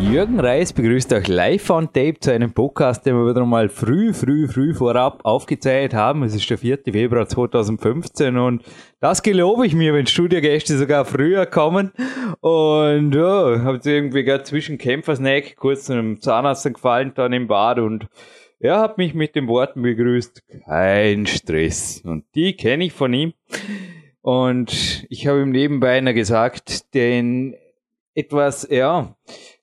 Jürgen Reis begrüßt euch live on tape zu einem Podcast, den wir wieder mal früh, früh, früh vorab aufgezeichnet haben. Es ist der 4. Februar 2015 und das gelobe ich mir, wenn Studiogäste sogar früher kommen. Und ja, habe irgendwie gerade zwischen Kämpfersnack kurz zu einem Zahnarzt gefallen, dann im Bad und er hat mich mit den Worten begrüßt, kein Stress. Und die kenne ich von ihm. Und ich habe ihm nebenbei noch gesagt, den etwas, ja,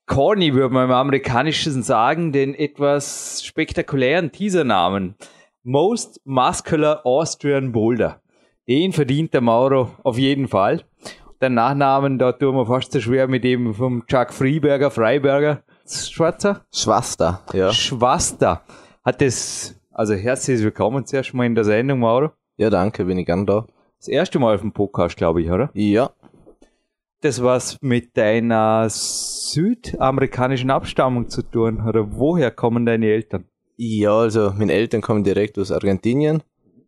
corny, würde man im Amerikanischen sagen, den etwas spektakulären Teasernamen. Most Muscular Austrian Boulder. Den verdient der Mauro auf jeden Fall. Der Nachnamen, da tun wir fast so schwer mit dem vom Chuck Freeberger, Freiberger. Schwarzer? Schwaster, ja. Schwaster. Hat das, also herzlich willkommen zuerst mal in der Sendung, Mauro. Ja, danke, bin ich gern da. Das erste Mal auf dem Podcast, glaube ich, oder? Ja, das was mit deiner südamerikanischen Abstammung zu tun? Oder woher kommen deine Eltern? Ja, also meine Eltern kommen direkt aus Argentinien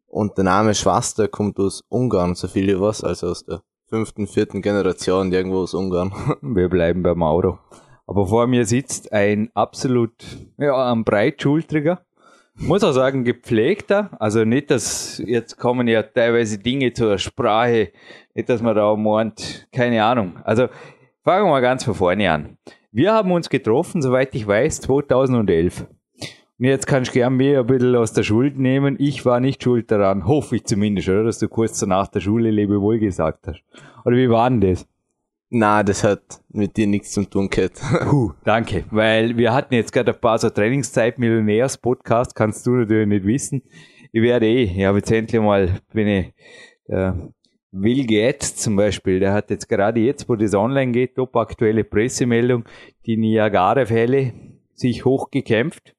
und der Name Schwester kommt aus Ungarn, so viel ich weiß, also aus der fünften, vierten Generation irgendwo aus Ungarn. Wir bleiben bei Mauro. Aber vor mir sitzt ein absolut, ja, ein breitschultriger, muss auch sagen, gepflegter. Also nicht, dass jetzt kommen ja teilweise Dinge zur Sprache, nicht, dass man da meint, keine Ahnung. Also fangen wir mal ganz von vorne an. Wir haben uns getroffen, soweit ich weiß, 2011. Und jetzt kannst du gern mir ein bisschen aus der Schuld nehmen. Ich war nicht schuld daran, hoffe ich zumindest, oder? Dass du kurz nach der Schule Lebewohl gesagt hast. Oder wie war denn das? Na, das hat mit dir nichts zu tun gehabt. Puh, danke, weil wir hatten jetzt gerade ein paar so Trainingszeit Millionärs Podcast, kannst du natürlich nicht wissen. Ich werde eh, ich habe jetzt endlich mal, wenn ich, äh, Will Gates zum Beispiel, der hat jetzt gerade jetzt, wo das online geht, top aktuelle Pressemeldung, die Niagara-Fälle sich hochgekämpft.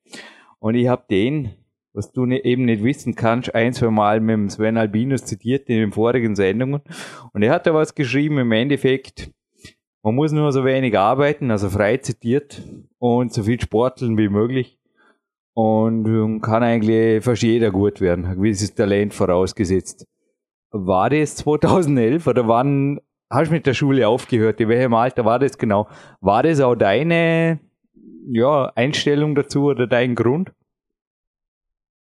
Und ich habe den, was du ne, eben nicht wissen kannst, ein, zwei Mal mit dem Sven Albinus zitiert in den vorigen Sendungen. Und er hat da was geschrieben, im Endeffekt, man muss nur so wenig arbeiten, also frei zitiert und so viel sporteln wie möglich. Und kann eigentlich fast jeder gut werden. Ein gewisses Talent vorausgesetzt. War das 2011 oder wann hast du mit der Schule aufgehört? In welchem Alter war das genau? War das auch deine ja, Einstellung dazu oder dein Grund?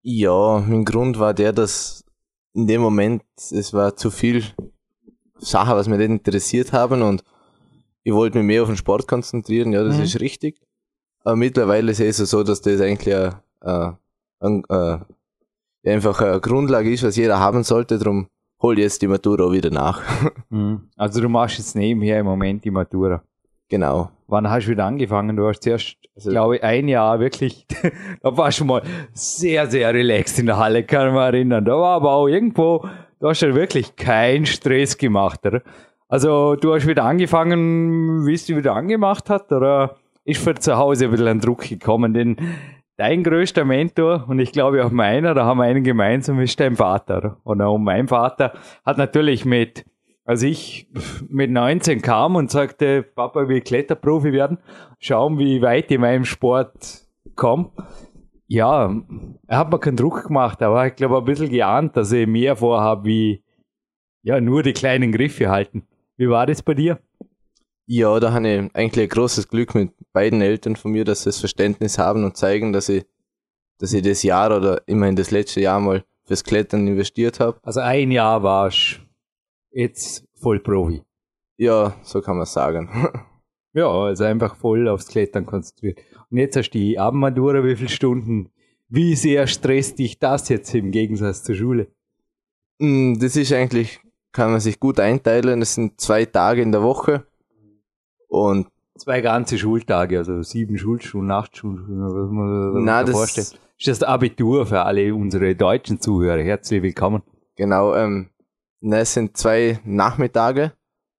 Ja, mein Grund war der, dass in dem Moment es war zu viel Sachen, was mich nicht interessiert haben und ich wollte mich mehr auf den Sport konzentrieren, ja, das mhm. ist richtig. Aber mittlerweile ist es so, dass das eigentlich ein, ein, ein, ein, einfach eine Grundlage ist, was jeder haben sollte. Darum hol jetzt die Matura wieder nach. Mhm. Also du machst jetzt nebenher im Moment die Matura. Genau. Wann hast du wieder angefangen? Du hast zuerst, also, glaube ich, ein Jahr wirklich, da warst du mal sehr, sehr relaxed in der Halle, kann mich erinnern. Da war aber auch irgendwo, du hast ja wirklich keinen Stress gemacht, oder? Also du hast wieder angefangen, wie es dich wieder angemacht hat, oder ist für zu Hause ein bisschen ein Druck gekommen? Denn dein größter Mentor, und ich glaube auch meiner, da haben wir einen gemeinsam, ist dein Vater. Und mein Vater hat natürlich mit, als ich mit 19 kam und sagte, Papa, ich will Kletterprofi werden, schauen, wie weit ich in meinem Sport komme. Ja, er hat mir keinen Druck gemacht, aber ich glaube ein bisschen geahnt, dass ich mehr vorhabe, wie ja, nur die kleinen Griffe halten. Wie war das bei dir? Ja, da habe ich eigentlich ein großes Glück mit beiden Eltern von mir, dass sie das Verständnis haben und zeigen, dass ich, dass ich das Jahr oder immerhin das letzte Jahr mal fürs Klettern investiert habe. Also ein Jahr warst jetzt voll Profi. Ja, so kann man sagen. ja, also einfach voll aufs Klettern konzentriert. Und jetzt hast du die Abendmatura, wie viele Stunden? Wie sehr stresst dich das jetzt im Gegensatz zur Schule? Mm, das ist eigentlich kann man sich gut einteilen. Es sind zwei Tage in der Woche und zwei ganze Schultage, also sieben Schulstunden, acht Schulstunden, was man Na, das vorstellt. Ist das Abitur für alle unsere deutschen Zuhörer? Herzlich willkommen. Genau, ähm, na, es sind zwei Nachmittage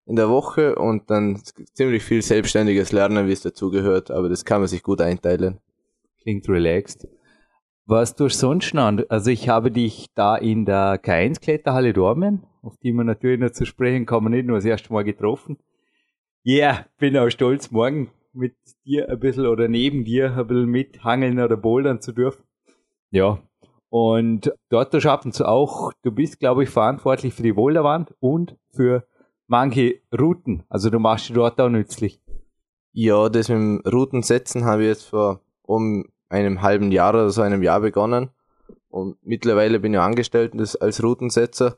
in der Woche und dann ziemlich viel selbstständiges Lernen, wie es dazugehört, aber das kann man sich gut einteilen. Klingt relaxed. Was tust du sonst noch? Also ich habe dich da in der K1 Kletterhalle Dormen, auf die wir natürlich noch zu sprechen kommen, nicht nur das erste Mal getroffen. Ja, yeah, bin auch stolz. Morgen mit dir ein bisschen oder neben dir ein bisschen mithangeln oder bouldern zu dürfen. Ja. Und dort schaffen es auch, du bist, glaube ich, verantwortlich für die Boulderwand und für manche Routen. Also du machst die dort auch nützlich. Ja, das mit dem Routensetzen habe ich jetzt vor um einem halben Jahr oder so einem Jahr begonnen. Und mittlerweile bin ich angestellt als Routensetzer.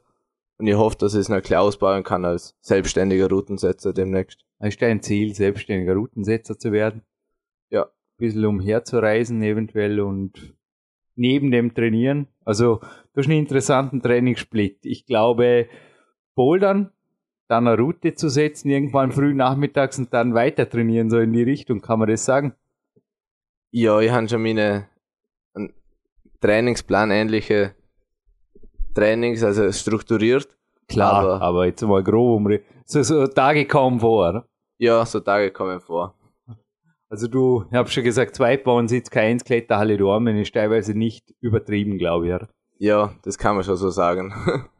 Und ich hoffe, dass ich es noch klar ausbauen kann als selbstständiger Routensetzer demnächst. Ist dein Ziel, selbstständiger Routensetzer zu werden? Ja. Ein bisschen umherzureisen eventuell und neben dem Trainieren. Also du hast einen interessanten Trainingssplit. Ich glaube, Bouldern, dann eine Route zu setzen, irgendwann früh nachmittags und dann weiter trainieren, so in die Richtung, kann man das sagen? Ja, ich habe schon meine Trainingsplan ähnliche Trainings, also strukturiert. Klar, aber, aber jetzt mal grob umreden. So, so Tage kommen vor? Ja, so Tage kommen vor. Also du, ich habe schon gesagt, zwei bauen sitzt kein Kletterhalle Dormen ist teilweise nicht übertrieben, glaube ich. Oder? Ja, das kann man schon so sagen.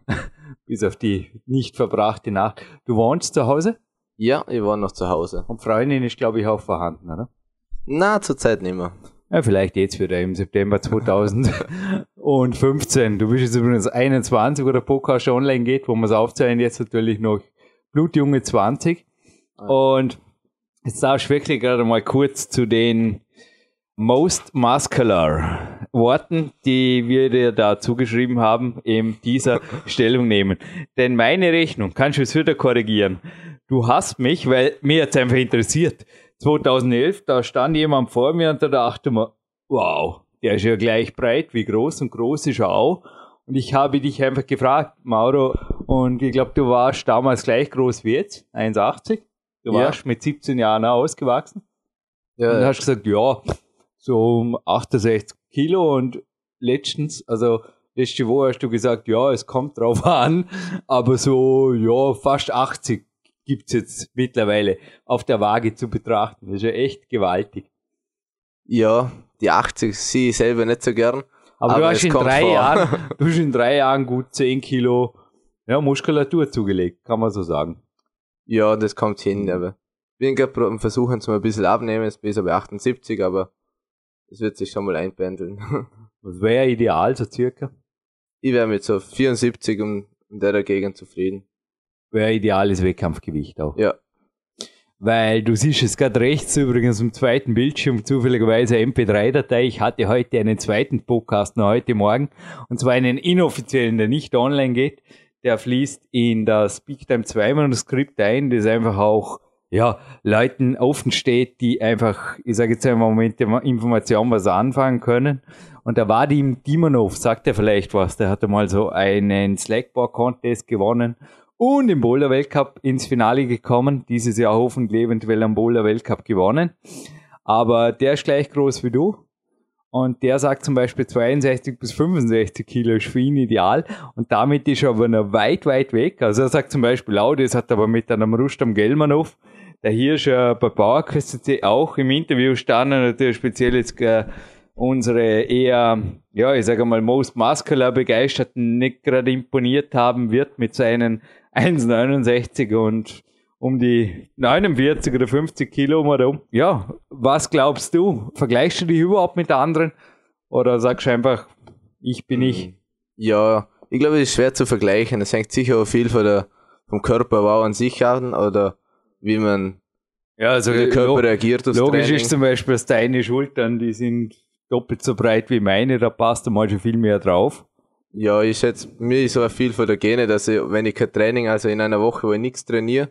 Bis auf die nicht verbrachte Nacht. Du wohnst zu Hause? Ja, ich war noch zu Hause. Und Freundin ist, glaube ich, auch vorhanden, oder? Na, zurzeit nicht mehr. Ja, vielleicht jetzt wieder im September 2015. Du bist jetzt übrigens 21, wo der Podcast schon online geht, wo wir es aufzeichnen, jetzt natürlich noch blutjunge 20. Und jetzt darfst du wirklich gerade mal kurz zu den Most Muscular Worten, die wir dir da zugeschrieben haben, in dieser Stellung nehmen. Denn meine Rechnung, kannst du es wieder korrigieren? Du hast mich, weil mir jetzt einfach interessiert, 2011, da stand jemand vor mir und da dachte man, wow, der ist ja gleich breit wie groß und groß ist er auch. Und ich habe dich einfach gefragt, Mauro, und ich glaube, du warst damals gleich groß wie jetzt, 1,80. Du ja. warst mit 17 Jahren ausgewachsen. Ja. Und hast gesagt, ja, so um 68 Kilo und letztens, also letzte Woche hast du gesagt, ja, es kommt drauf an, aber so, ja, fast 80 gibt's jetzt mittlerweile auf der Waage zu betrachten. Das ist ja echt gewaltig. Ja, die 80 sehe ich selber nicht so gern. Aber, aber du hast in drei vor. Jahren, du hast in drei Jahren gut 10 Kilo ja, Muskulatur zugelegt, kann man so sagen. Ja, das kommt hin, aber ich bin gerade versuchen, zum ein bisschen abnehmen, jetzt bin ich bei 78, aber es wird sich schon mal einpendeln. Was wäre ideal, so circa? Ich wäre mit so 74 um, um der Gegend zufrieden. Wäre ideales Wettkampfgewicht auch. Ja. Weil du siehst es gerade rechts übrigens im zweiten Bildschirm zufälligerweise MP3-Datei. Ich hatte heute einen zweiten Podcast noch heute Morgen und zwar einen inoffiziellen, der nicht online geht. Der fließt in das Big Time 2 Manuskript ein, das einfach auch ja, Leuten offen steht, die einfach, ich sage jetzt einmal Moment, Informationen was anfangen können. Und da war die Dimonov, sagt er vielleicht was, der hatte mal so einen Slackbar-Contest gewonnen und im Boulder Weltcup ins Finale gekommen. Dieses Jahr hoffentlich eventuell am Boulder Weltcup gewonnen. Aber der ist gleich groß wie du. Und der sagt zum Beispiel 62 bis 65 Kilo ist für ihn ideal. Und damit ist er aber noch weit, weit weg. Also er sagt zum Beispiel auch, das hat aber mit einem Rustam Gelmanov, der hier schon bei PowerQuest auch im Interview stand, natürlich speziell jetzt äh, unsere eher, ja, ich sage mal, most muscular Begeisterten nicht gerade imponiert haben wird mit seinen 1,69 und um die 49 oder 50 Kilo um. Ja, was glaubst du? Vergleichst du dich überhaupt mit anderen? Oder sagst du einfach, ich bin ich? Ja, ich glaube, es ist schwer zu vergleichen. Es hängt sicher auch viel von der, vom Körperbau an sich an oder wie man ja, also wie der Körper reagiert aufs Logisch Training. ist zum Beispiel, dass deine Schultern, die sind doppelt so breit wie meine, da passt du mal schon viel mehr drauf. Ja, ich schätze, mir ist so viel von der Gene, dass ich, wenn ich kein Training, also in einer Woche, wo ich nichts trainiere,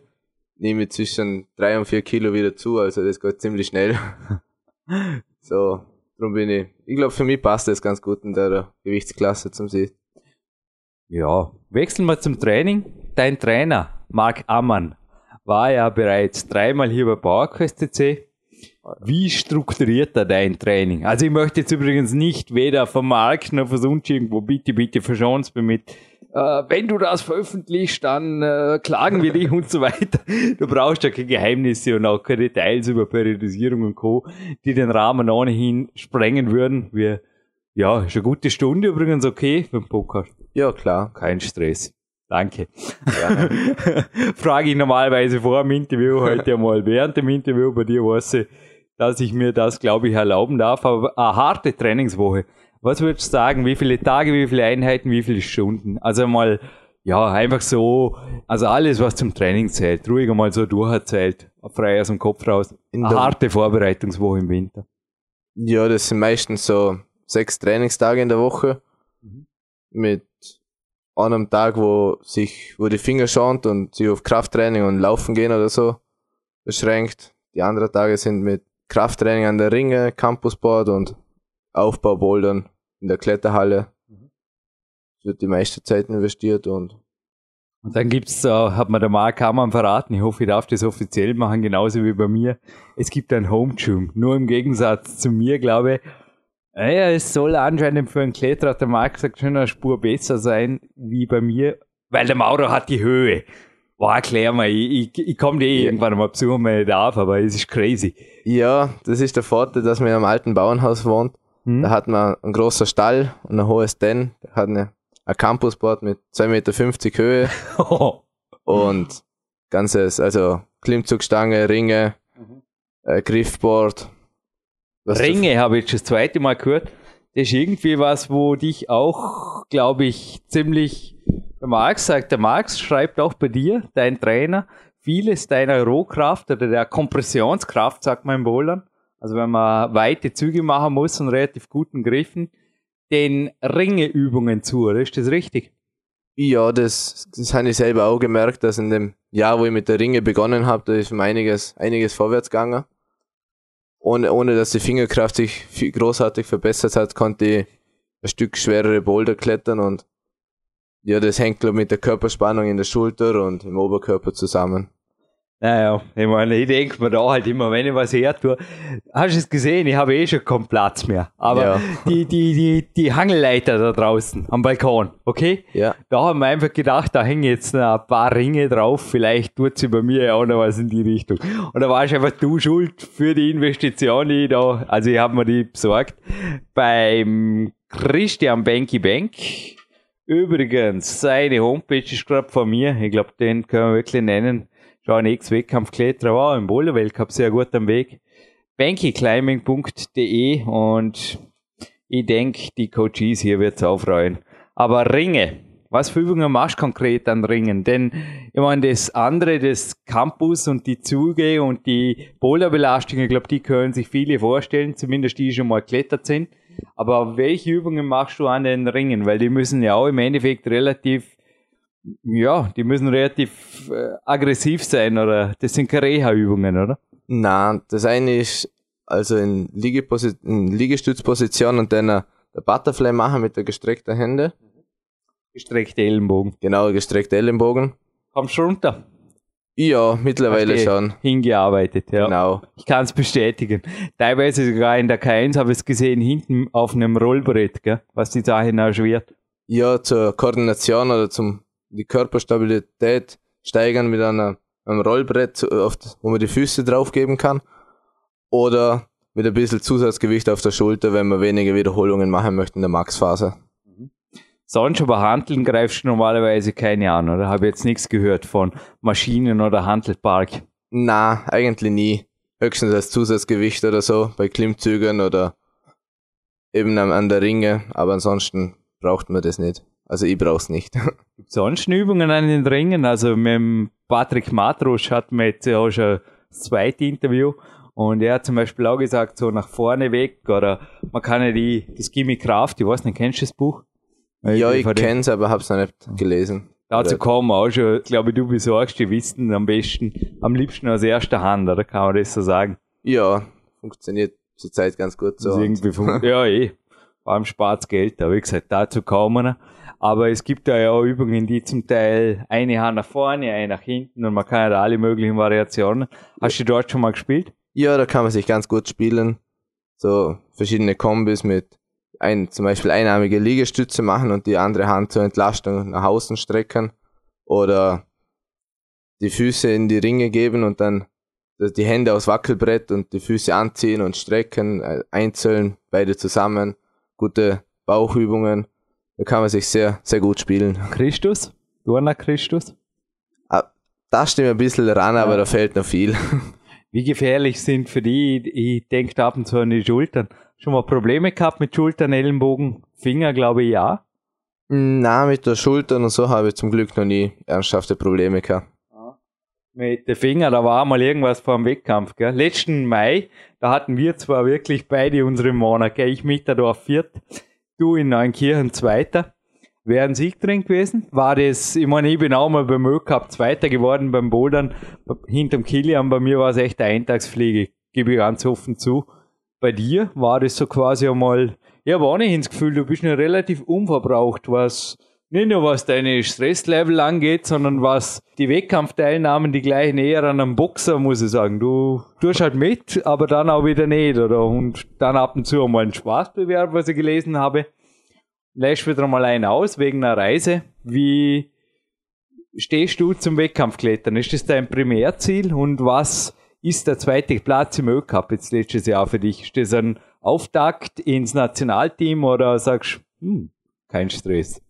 nehme ich zwischen drei und vier Kilo wieder zu, also das geht ziemlich schnell. so, darum bin ich, ich glaube, für mich passt das ganz gut in der Gewichtsklasse zum See. Ja, wechseln wir zum Training. Dein Trainer, Marc Ammann, war ja bereits dreimal hier bei PowerQuest CC wie strukturiert er dein Training? Also ich möchte jetzt übrigens nicht weder vermarkten noch sonst irgendwo, bitte, bitte verschonst mir mit, äh, wenn du das veröffentlichst, dann äh, klagen wir dich und so weiter. Du brauchst ja keine Geheimnisse und auch keine Details über Periodisierung und Co., die den Rahmen ohnehin sprengen würden. Wir, ja, ist eine gute Stunde übrigens okay für den Podcast. Ja, klar. Kein Stress. Danke. Frage ich normalerweise vor dem Interview, heute mal während dem Interview. Bei dir weiß ich, dass ich mir das, glaube ich, erlauben darf. Aber eine harte Trainingswoche. Was würdest du sagen? Wie viele Tage, wie viele Einheiten, wie viele Stunden? Also mal, ja, einfach so, also alles, was zum Training zählt, ruhig mal so durcherzählt, frei aus dem Kopf raus. In Eine harte Vorbereitungswoche im Winter. Ja, das sind meistens so sechs Trainingstage in der Woche. Mit einem Tag, wo sich, wo die Finger schont und sich auf Krafttraining und Laufen gehen oder so beschränkt. Die anderen Tage sind mit Krafttraining an der Ringe, Campusboard und Aufbaubouldern in der Kletterhalle. Wird die meiste Zeit investiert und Und dann gibt's, äh, hat mir der Marc Hammann verraten, ich hoffe, ich darf das offiziell machen, genauso wie bei mir. Es gibt ein Home Gym. Nur im Gegensatz zu mir, glaube ich, naja, es soll anscheinend für einen Kletterer, hat der Marc gesagt, schon eine Spur besser sein wie bei mir, weil der Mauro hat die Höhe. Boah, erklär mal, ich, ich, ich komme dir eh irgendwann mal besuchen, wenn ich darf, aber es ist crazy. Ja, das ist der Vorteil, dass man in einem alten Bauernhaus wohnt. Hm? Da hat man einen großen Stall und ein hohes Den. Da hat eine, ein Campusboard mit 2,50 Meter Höhe und ganzes, also Klimmzugstange, Ringe, äh, Griffboard. Ringe habe ich jetzt das zweite Mal gehört. Das ist irgendwie was, wo dich auch, glaube ich, ziemlich, der Marx sagt, der Marx schreibt auch bei dir, dein Trainer, vieles deiner Rohkraft oder der Kompressionskraft, sagt man im Bouldern, also wenn man weite Züge machen muss und relativ guten Griffen, den Ringeübungen zu, oder? ist das richtig? Ja, das, das habe ich selber auch gemerkt, dass in dem Jahr, wo ich mit der Ringe begonnen habe, da ist einiges, einiges vorwärts gegangen. Ohne, ohne dass die Fingerkraft sich großartig verbessert hat, konnte ich ein Stück schwerere Boulder klettern und ja, das hängt glaub, mit der Körperspannung in der Schulter und im Oberkörper zusammen. Naja, ich meine, ich denke mir da halt immer, wenn ich was her tue. Hast du es gesehen? Ich habe eh schon keinen Platz mehr. Aber Ja. die, die, die, die Hangelleiter da draußen am Balkon, okay? Ja, Da haben wir einfach gedacht, da hängen jetzt noch ein paar Ringe drauf, vielleicht tut sie bei mir ja auch noch was in die Richtung. Und da warst einfach du schuld für die Investition, die ich da, also ich habe mir die besorgt, beim Christian Banky Bank. Übrigens, seine Homepage ist gerade von mir, ich glaube, den können wir wirklich nennen. Schon Ex-Wettkampfkletterer war im Boulder-Weltcup sehr gut am Weg. bankyclimbing.de und ich denke, die Coaches hier wird's aufreuen. Aber Ringe, was für Übungen machst du konkret an Ringen? Denn ich meine, das andere, das Campus und die Züge und die Boulderbelastung, ich glaube, die können sich viele vorstellen, zumindest die die schon mal geklettert sind. Aber welche Übungen machst du an den Ringen? Weil die müssen ja auch im Endeffekt relativ, ja, die müssen relativ äh, aggressiv sein oder das sind keine Reha-Übungen, oder? na, das eine ist also in, Liegeposi in Liegestützposition und dann äh, der Butterfly machen mit der gestreckten Hände. Gestreckte Ellenbogen. Genau, gestreckte Ellenbogen. Kommst du runter? Ja, mittlerweile Hast eh schon. Hingearbeitet, ja. Genau. Ich kann es bestätigen. Teilweise sogar in der K1 habe ich es gesehen, hinten auf einem Rollbrett, gell, was die Sache erschwert. Ja, zur Koordination oder zum die Körperstabilität steigern mit einer, einem Rollbrett, oft, wo man die Füße draufgeben kann. Oder mit ein bisschen Zusatzgewicht auf der Schulter, wenn man weniger Wiederholungen machen möchte in der Maxphase. Sonst aber Handeln greifst du normalerweise keine an, oder? Habe jetzt nichts gehört von Maschinen oder Handelpark. Na, eigentlich nie. Höchstens als Zusatzgewicht oder so, bei Klimmzügen oder eben an, der Ringe, aber ansonsten braucht man das nicht. Also ich brauch's nicht. Gibt sonst Übungen an den Ringen? Also mit dem Patrick Matrusch hatten wir jetzt ja auch schon das zweite Interview und er hat zum Beispiel auch gesagt, so nach vorne weg oder man kann ja die, das Gimme Kraft, ich weiß nicht, kennst du das Buch? Ja, ich dem- kenn's, aber hab's noch nicht gelesen. Dazu wir auch schon, glaube ich, du besorgst die Wissen am besten, am liebsten aus erster Hand, oder kann man das so sagen? Ja, funktioniert zurzeit ganz gut so. Irgendwie fun- ja, eh. Vor allem spart Geld, aber wie gesagt, dazu kommen wir. Aber es gibt da ja auch Übungen, die zum Teil eine Hand nach vorne, eine nach hinten und man kann ja da alle möglichen Variationen. Hast du dort schon mal gespielt? Ja, da kann man sich ganz gut spielen. So verschiedene Kombis mit ein, zum Beispiel einarmige Liegestütze machen und die andere Hand zur Entlastung nach außen strecken. Oder die Füße in die Ringe geben und dann die Hände aufs Wackelbrett und die Füße anziehen und strecken, äh, einzeln, beide zusammen. Gute Bauchübungen. Da kann man sich sehr, sehr gut spielen. Christus, Turner Christus? Ah, Da stimmt ein bisschen ran, aber da fehlt noch viel. Wie gefährlich sind für die, ich denke ab und zu an die Schultern. Schon mal Probleme gehabt mit Schultern, Ellenbogen, Finger, glaube ich, ja. Na, mit der Schulter und so habe ich zum Glück noch nie ernsthafte Probleme gehabt. Mit den Fingern, da war mal irgendwas vor dem Wettkampf, gell. Letzten Mai, da hatten wir zwar wirklich beide unsere Monat, gell. Ich Mitterdorf viert, du in Neunkirchen zweiter. Wäre ein Sieg drin gewesen? War das, ich meine, ich bin auch mal beim Ö Cup Zweiter geworden beim Bouldern, hinterm Kilian, bei mir war es echt eine Eintagsfliege, gebe ich ganz offen zu. Bei dir war das so quasi einmal, ich habe nicht ins Gefühl, du bist noch relativ unverbraucht, was, nicht nur was deine Stresslevel angeht, sondern was die Wettkampfteilnahmen, die gleichen eher an einem Boxer, muss ich sagen. Du tust halt mit, aber dann auch wieder nicht, oder? Und dann ab und zu einmal ein Spaßbewerb, was ich gelesen habe lässt wieder mal einen aus wegen einer Reise. Wie stehst du zum Wettkampfklettern? Ist das dein Primärziel? Und was ist der zweite Platz im Ö-Cup jetzt letztes Jahr für dich? Ist das ein Auftakt ins Nationalteam oder sagst du, hm, kein Stress?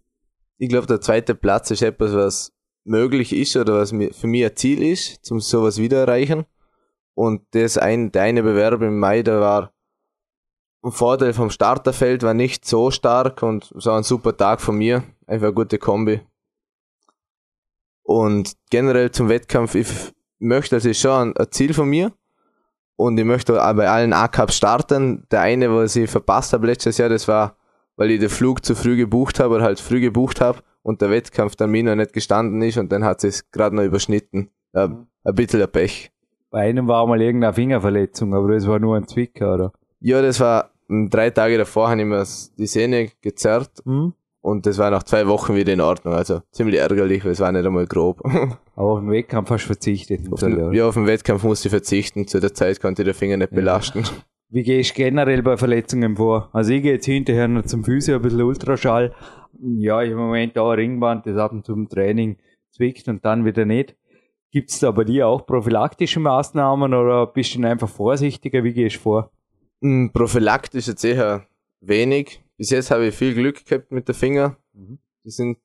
Ich glaube, der zweite Platz ist etwas, was möglich ist oder was für mich ein Ziel ist, zum sowas wieder erreichen. Und das ein, der eine Bewerb im Mai, der war ein Vorteil vom Starterfeld, war nicht so stark und so ein super Tag von mir. Einfach eine gute Kombi. Und generell zum Wettkampf, ich möchte, das ist schon ein Ziel von mir. Und ich möchte auch bei allen A-Cups starten. Der eine, was ich verpasst habe letztes Jahr, das war, weil ich den Flug zu früh gebucht habe oder halt früh gebucht habe und der Wettkampftermin noch nicht gestanden ist und dann hat es gerade noch überschnitten. Ja, ein bisschen ein Pech. Bei einem war mal irgendeine Fingerverletzung, aber das war nur ein Zwicker, oder? Ja, das war drei Tage davor, habe ich mir die Sehne gezerrt Hm? Und das war nach zwei Wochen wieder in Ordnung. Also ziemlich ärgerlich, weil es war nicht einmal grob. Aber auf den Wettkampf hast du verzichtet. auf den, ja, auf den Wettkampf musste ich verzichten. Zu der Zeit konnte ich den Finger nicht belasten. Wie gehst du generell bei Verletzungen vor? Also ich gehe jetzt hinterher noch zum Physio, ein bisschen Ultraschall. Ja, ich habe im Moment auch ein Ringband, das ab und zu im Training zwickt und dann wieder nicht. Gibt es da bei dir auch prophylaktische Maßnahmen oder bist du einfach vorsichtiger? Wie gehst du vor? Mm, Prophylaktisch jetzt eher wenig. Bis jetzt habe ich viel Glück gehabt mit den Finger. Die sind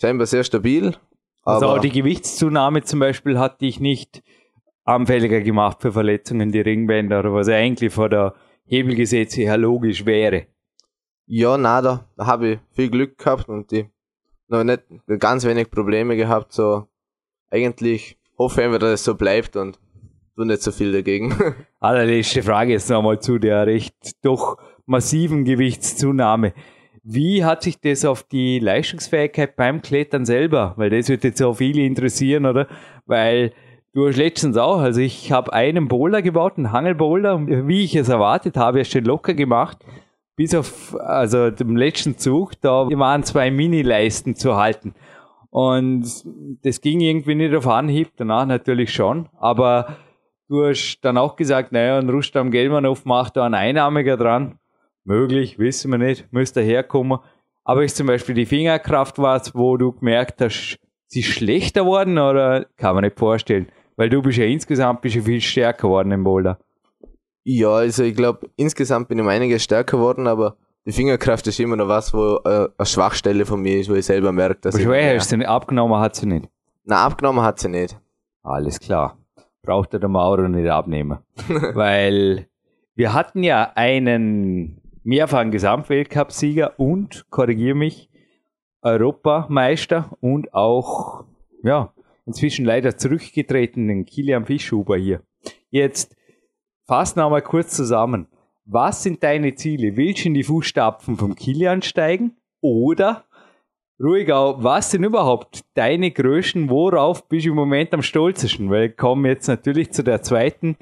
scheinbar sehr stabil. Also Aber auch die Gewichtszunahme zum Beispiel hat dich nicht anfälliger gemacht für Verletzungen, die Ringbänder, oder was eigentlich vor der Hebelgesetze her logisch wäre. ja, nada, da habe ich viel Glück gehabt und die noch nicht ganz wenig Probleme gehabt. So eigentlich hoffe ich einfach, dass es so bleibt und tu nicht so viel dagegen. Allerletzte Frage jetzt nochmal zu der recht doch massiven Gewichtszunahme. Wie hat sich das auf die Leistungsfähigkeit beim Klettern selber? Weil das wird jetzt auch viele interessieren, oder? Weil du hast letztens auch, also ich habe einen Boulder gebaut, einen Hangelboulder, wie ich es erwartet habe, erst den locker gemacht. Bis auf, also dem letzten Zug, da waren zwei Mini-Leisten zu halten. Und das ging irgendwie nicht auf Anhieb, danach natürlich schon. Aber du hast dann auch gesagt, naja, ein Rustam Gelmanov macht da einen Einarmiger dran. Möglich, wissen wir nicht, müsste herkommen. Aber ist zum Beispiel die Fingerkraft was, wo du gemerkt hast, sie ist schlechter worden oder kann man nicht vorstellen? Weil du bist ja insgesamt bist ja viel stärker geworden im Boulder. ja, also ich glaube, insgesamt bin ich um einiges stärker geworden, aber die Fingerkraft ist immer noch was, wo äh, eine Schwachstelle von mir ist, wo ich selber merke, dass Aber ich schwer hast du nicht abgenommen, hat sie nicht. Na, abgenommen hat sie nicht. Alles klar. Braucht er der Mauro nicht abnehmen. Weil wir hatten ja einen mehrfachen Gesamtweltcup-Sieger und, korrigiere mich, Europameister und auch, ja, inzwischen leider zurückgetretenen Kilian Fischhuber hier. Jetzt fassen wir mal kurz zusammen. Was sind deine Ziele? Willst du in die Fußstapfen vom Kilian steigen? Oder Ruhigau, was sind überhaupt deine Größen? Worauf bist du im Moment am stolzesten? Weil ich komme jetzt natürlich zu der zweiten,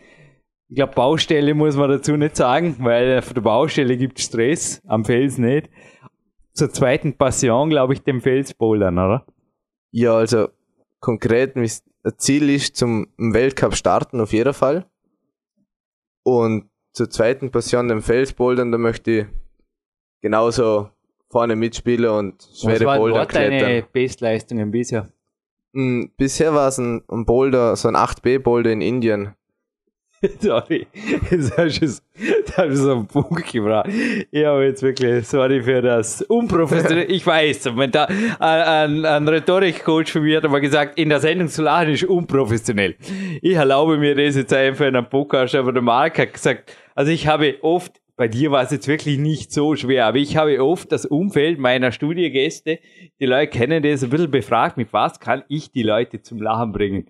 ich glaube, Baustelle muss man dazu nicht sagen, weil auf der Baustelle gibt Stress, am Fels nicht. Zur zweiten Passion, glaube ich, dem Felsbouldern, oder? Ja, also konkret, mein Ziel ist zum Weltcup starten auf jeden Fall. Und zur zweiten Passion, dem Felsbouldern, da möchte ich genauso vorne mitspielen und schwere Was Boulder deine klettern. Bestleistungen bisher? Mm, Bisher war es ein, ein Boulder, so ein 8B-Boulder in Indien. sorry, das hast du das hast du so einen Punkt gebracht. Ich habe jetzt wirklich, sorry für das unprofessionell. Ich weiß, wenn da ein, ein, Rhetorikcoach von mir hat mal gesagt, in der Sendung zu lachen ist unprofessionell. Ich erlaube mir das jetzt einfach in einem Podcast, aber der Mark hat gesagt, also ich habe oft bei dir war es jetzt wirklich nicht so schwer, aber ich habe oft das Umfeld meiner Studiegäste, die Leute kennen das, ein bisschen befragt, mit was kann ich die Leute zum Lachen bringen?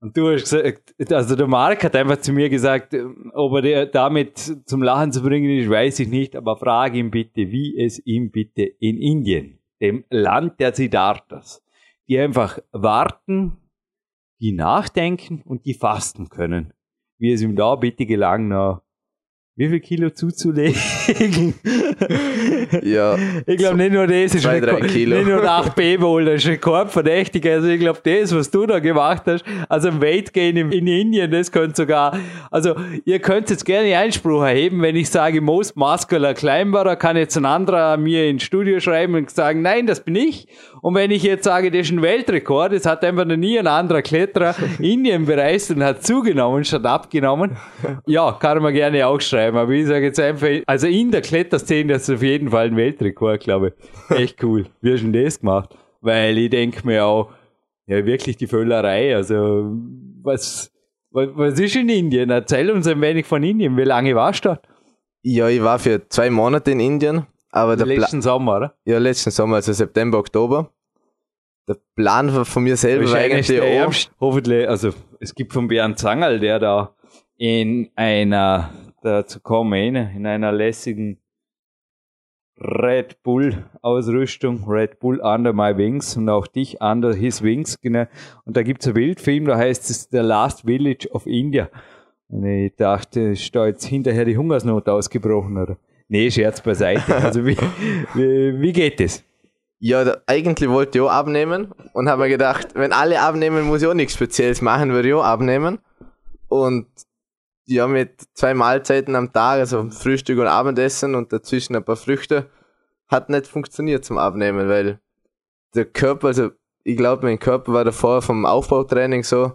Und du hast gesagt, also der Mark hat einfach zu mir gesagt, ob er damit zum Lachen zu bringen ist, weiß ich nicht, aber frage ihn bitte, wie es ihm bitte in Indien, dem Land der Siddharthas, die einfach warten, die nachdenken und die fasten können, wie es ihm da bitte gelang, nach wie viel Kilo zuzulegen. Ja. Ich glaube nicht nur das ist Zwei, drei Rekord- Kilo. nicht nur der 8B Bowl, das ist rekordverdächtig. Also ich glaube das, was du da gemacht hast, also ein Weight Gain in, in Indien, das könnte sogar, also ihr könnt jetzt gerne Einspruch erheben, wenn ich sage Most Muscular Climber, kann jetzt ein anderer mir ins Studio schreiben und sagen, nein, das bin ich. Und wenn ich jetzt sage, das ist ein Weltrekord, das hat einfach noch nie ein anderer Kletterer Indien bereist und hat zugenommen statt abgenommen. Ja, kann man gerne auch schreiben, aber ich sage jetzt einfach, also in der Kletterszene, das ist auf jeden Fall ein Weltrekord, glaube ich. Echt cool. Wie hast du denn das gemacht? Weil ich denke mir auch, ja, wirklich die Völlerei, also, was, was, was ist in Indien? Erzähl uns ein wenig von Indien. Wie lange warst du dort? Ja, ich war für zwei Monate in Indien, aber der Pla Letzten Sommer, oder? ja, letzten Sommer, also September, Oktober. Der Plan von mir selber war eigentlich der auch. Hoffentlich, also es gibt von Bernd Zangerl, der da in einer, dazu kommen, in einer lässigen Red Bull Ausrüstung, Red Bull Under My Wings und auch dich Under His Wings, genau. Und da gibt's einen Bildfilm, da heißt es The Last Village of India. Und ich dachte, ist da jetzt hinterher die Hungersnot ausgebrochen, oder? Nee, Scherz beiseite. Also wie, wie, wie geht es? ja, da, eigentlich wollte ich auch abnehmen und habe mir gedacht, wenn alle abnehmen, muss ich auch nichts Spezielles machen, würde ich auch abnehmen. Und ja, mit zwei Mahlzeiten am Tag, also Frühstück und Abendessen und dazwischen ein paar Früchte, hat nicht funktioniert zum Abnehmen, weil der Körper, also ich glaube, mein Körper war davor vom Aufbautraining so,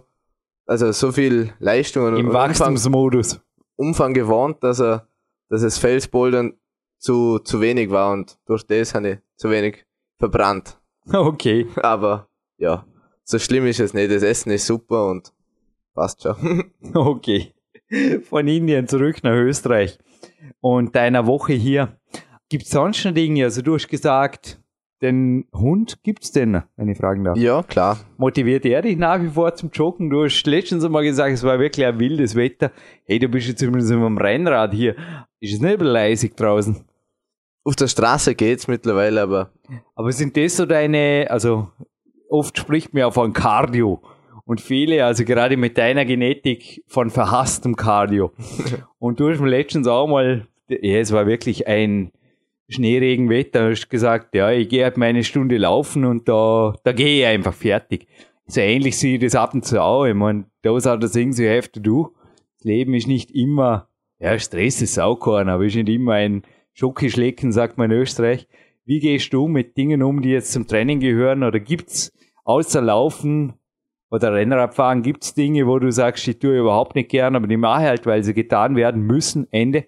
also so viel Leistung und Im Umfang, Wachstumsmodus. Umfang gewohnt, dass er, dass das Felsbouldern zu, zu wenig war und durch das habe ich zu wenig verbrannt. Okay. Aber ja, so schlimm ist es nicht. Das Essen ist super und passt schon. Okay. Von Indien zurück nach Österreich und deiner Woche hier. Gibt es sonst noch Dinge? Also du hast gesagt, den Hund gibt's denn, wenn ich fragen darf. ja, klar. Motiviert er dich nach wie vor zum Joggen? Du hast letztens einmal gesagt, es war wirklich ein wildes Wetter. Hey, du bist jetzt zumindest mit dem Rennrad hier. Ist es nicht ein bisschen leisig draußen? Auf der Straße geht's mittlerweile, aber Aber sind das so deine, also oft spricht man ja von Cardio und viele, also gerade mit deiner Genetik, von verhasstem Cardio. und du hast mir letztens auch mal, ja, es war wirklich ein Schneeregenwetter, hast gesagt, ja, ich gehe halt meine Stunde laufen und da, da gehe ich einfach fertig. So ähnlich ich das ab und zu auch. Ich meine, da sagt das irgendwie, have to do. Das Leben ist nicht immer, ja, Stress ist Saukorn, aber ist nicht immer ein Schokischlecken, sagt man in Österreich. Wie gehst du mit Dingen um, die jetzt zum Training gehören? Oder gibt's außer Laufen oder Rennradfahren, gibt's Dinge, wo du sagst, ich tue überhaupt nicht gern, aber die mache halt, weil sie getan werden müssen? Ende?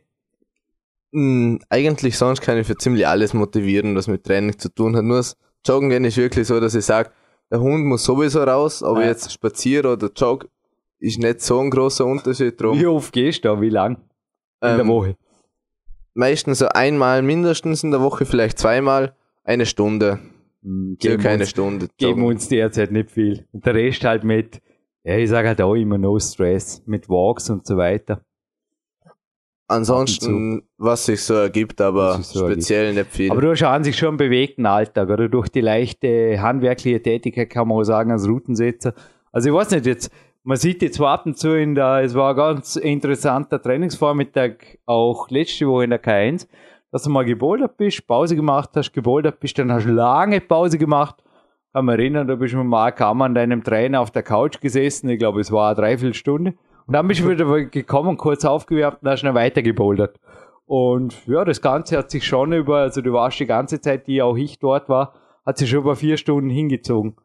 Mh, eigentlich sonst kann ich für ziemlich alles motivieren, was mit Training zu tun hat. Nur das Joggen gehen ist wirklich so, dass ich sage, der Hund muss sowieso raus, ich Ja. jetzt spaziere oder jogge, ist nicht so ein großer Unterschied drum. Wie oft gehst du da? Wie lang? In der Ähm, Woche? Meistens so einmal mindestens in der Woche, vielleicht zweimal, eine Stunde. Hm, Circa geben eine uns- Stunde. Geben joggen. uns derzeit nicht viel. Und der Rest halt mit, ja, ich sage halt auch immer no stress, mit Walks und so weiter. Ansonsten, was sich so ergibt, aber so speziell nicht viel. Aber du hast ja an sich schon einen bewegten Alltag, oder? Durch die leichte handwerkliche Tätigkeit kann man auch sagen, als Routensetzer. Also ich weiß nicht, jetzt, man sieht jetzt ab und zu in der, es war ein ganz interessanter Trainingsvormittag, auch letzte Woche in der K1, dass du mal gebouldert bist, Pause gemacht hast, gebouldert bist, dann hast du lange Pause gemacht. Kann mich erinnern, da bist du mit Mark Hammer an deinem Trainer auf der Couch gesessen, ich glaube, es war eine Dreiviertelstunde. Und dann bist du wieder gekommen, kurz aufgewärmt und hast schnell weiter gebouldert. Und ja, das Ganze hat sich schon über, also du warst die ganze Zeit, die auch ich dort war, hat sich schon über vier Stunden hingezogen.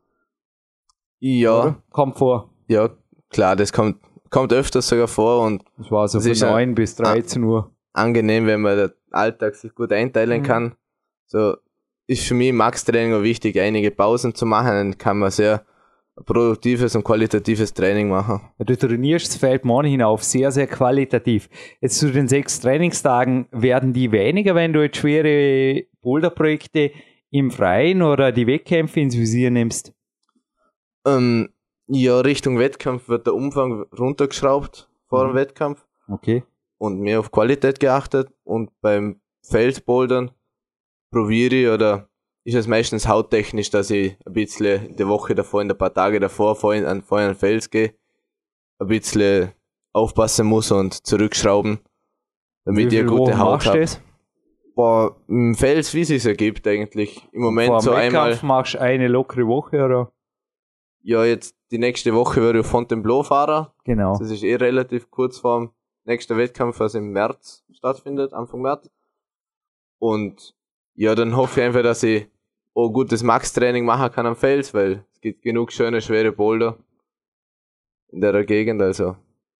ja, Oder? Kommt vor. ja, klar, das kommt, kommt öfters sogar vor und Das war so von ist ja- 9 bis 13 Uhr. angenehm, wenn man den Alltag sich gut einteilen Mhm. kann. So ist für mich Max-Training auch wichtig, einige Pausen zu machen, dann kann man sehr produktives und qualitatives Training machen. Du trainierst das Feld morgen hinauf sehr, sehr qualitativ. Jetzt zu den sechs Trainingstagen, werden die weniger, wenn du jetzt schwere Boulderprojekte im Freien oder die Wettkämpfe ins Visier nimmst? Ähm, ja, Richtung Wettkampf wird der Umfang runtergeschraubt vor dem Mhm. Wettkampf Okay. und mehr auf Qualität geachtet und beim Feldbouldern probiere ich oder ist es meistens hauttechnisch, dass ich ein bisschen der Woche davor, in der paar Tage davor vorhin an, an den Fels gehe, ein bisschen aufpassen muss und zurückschrauben, damit ich eine gute Wochen Haut habe. Boah, im Fels, wie es sich ergibt eigentlich. Im Moment Vor dem so einmal, Wettkampf machst du eine lockere Woche oder? ja jetzt die nächste Woche werde ich Fontainebleau fahren. Genau. Das ist eh relativ kurz vor dem nächsten Wettkampf, was im März stattfindet, Anfang März. Und ja, dann hoffe ich einfach, dass ich auch gutes Max-Training machen kann am Fels, weil es gibt genug schöne, schwere Boulder in der Gegend, also.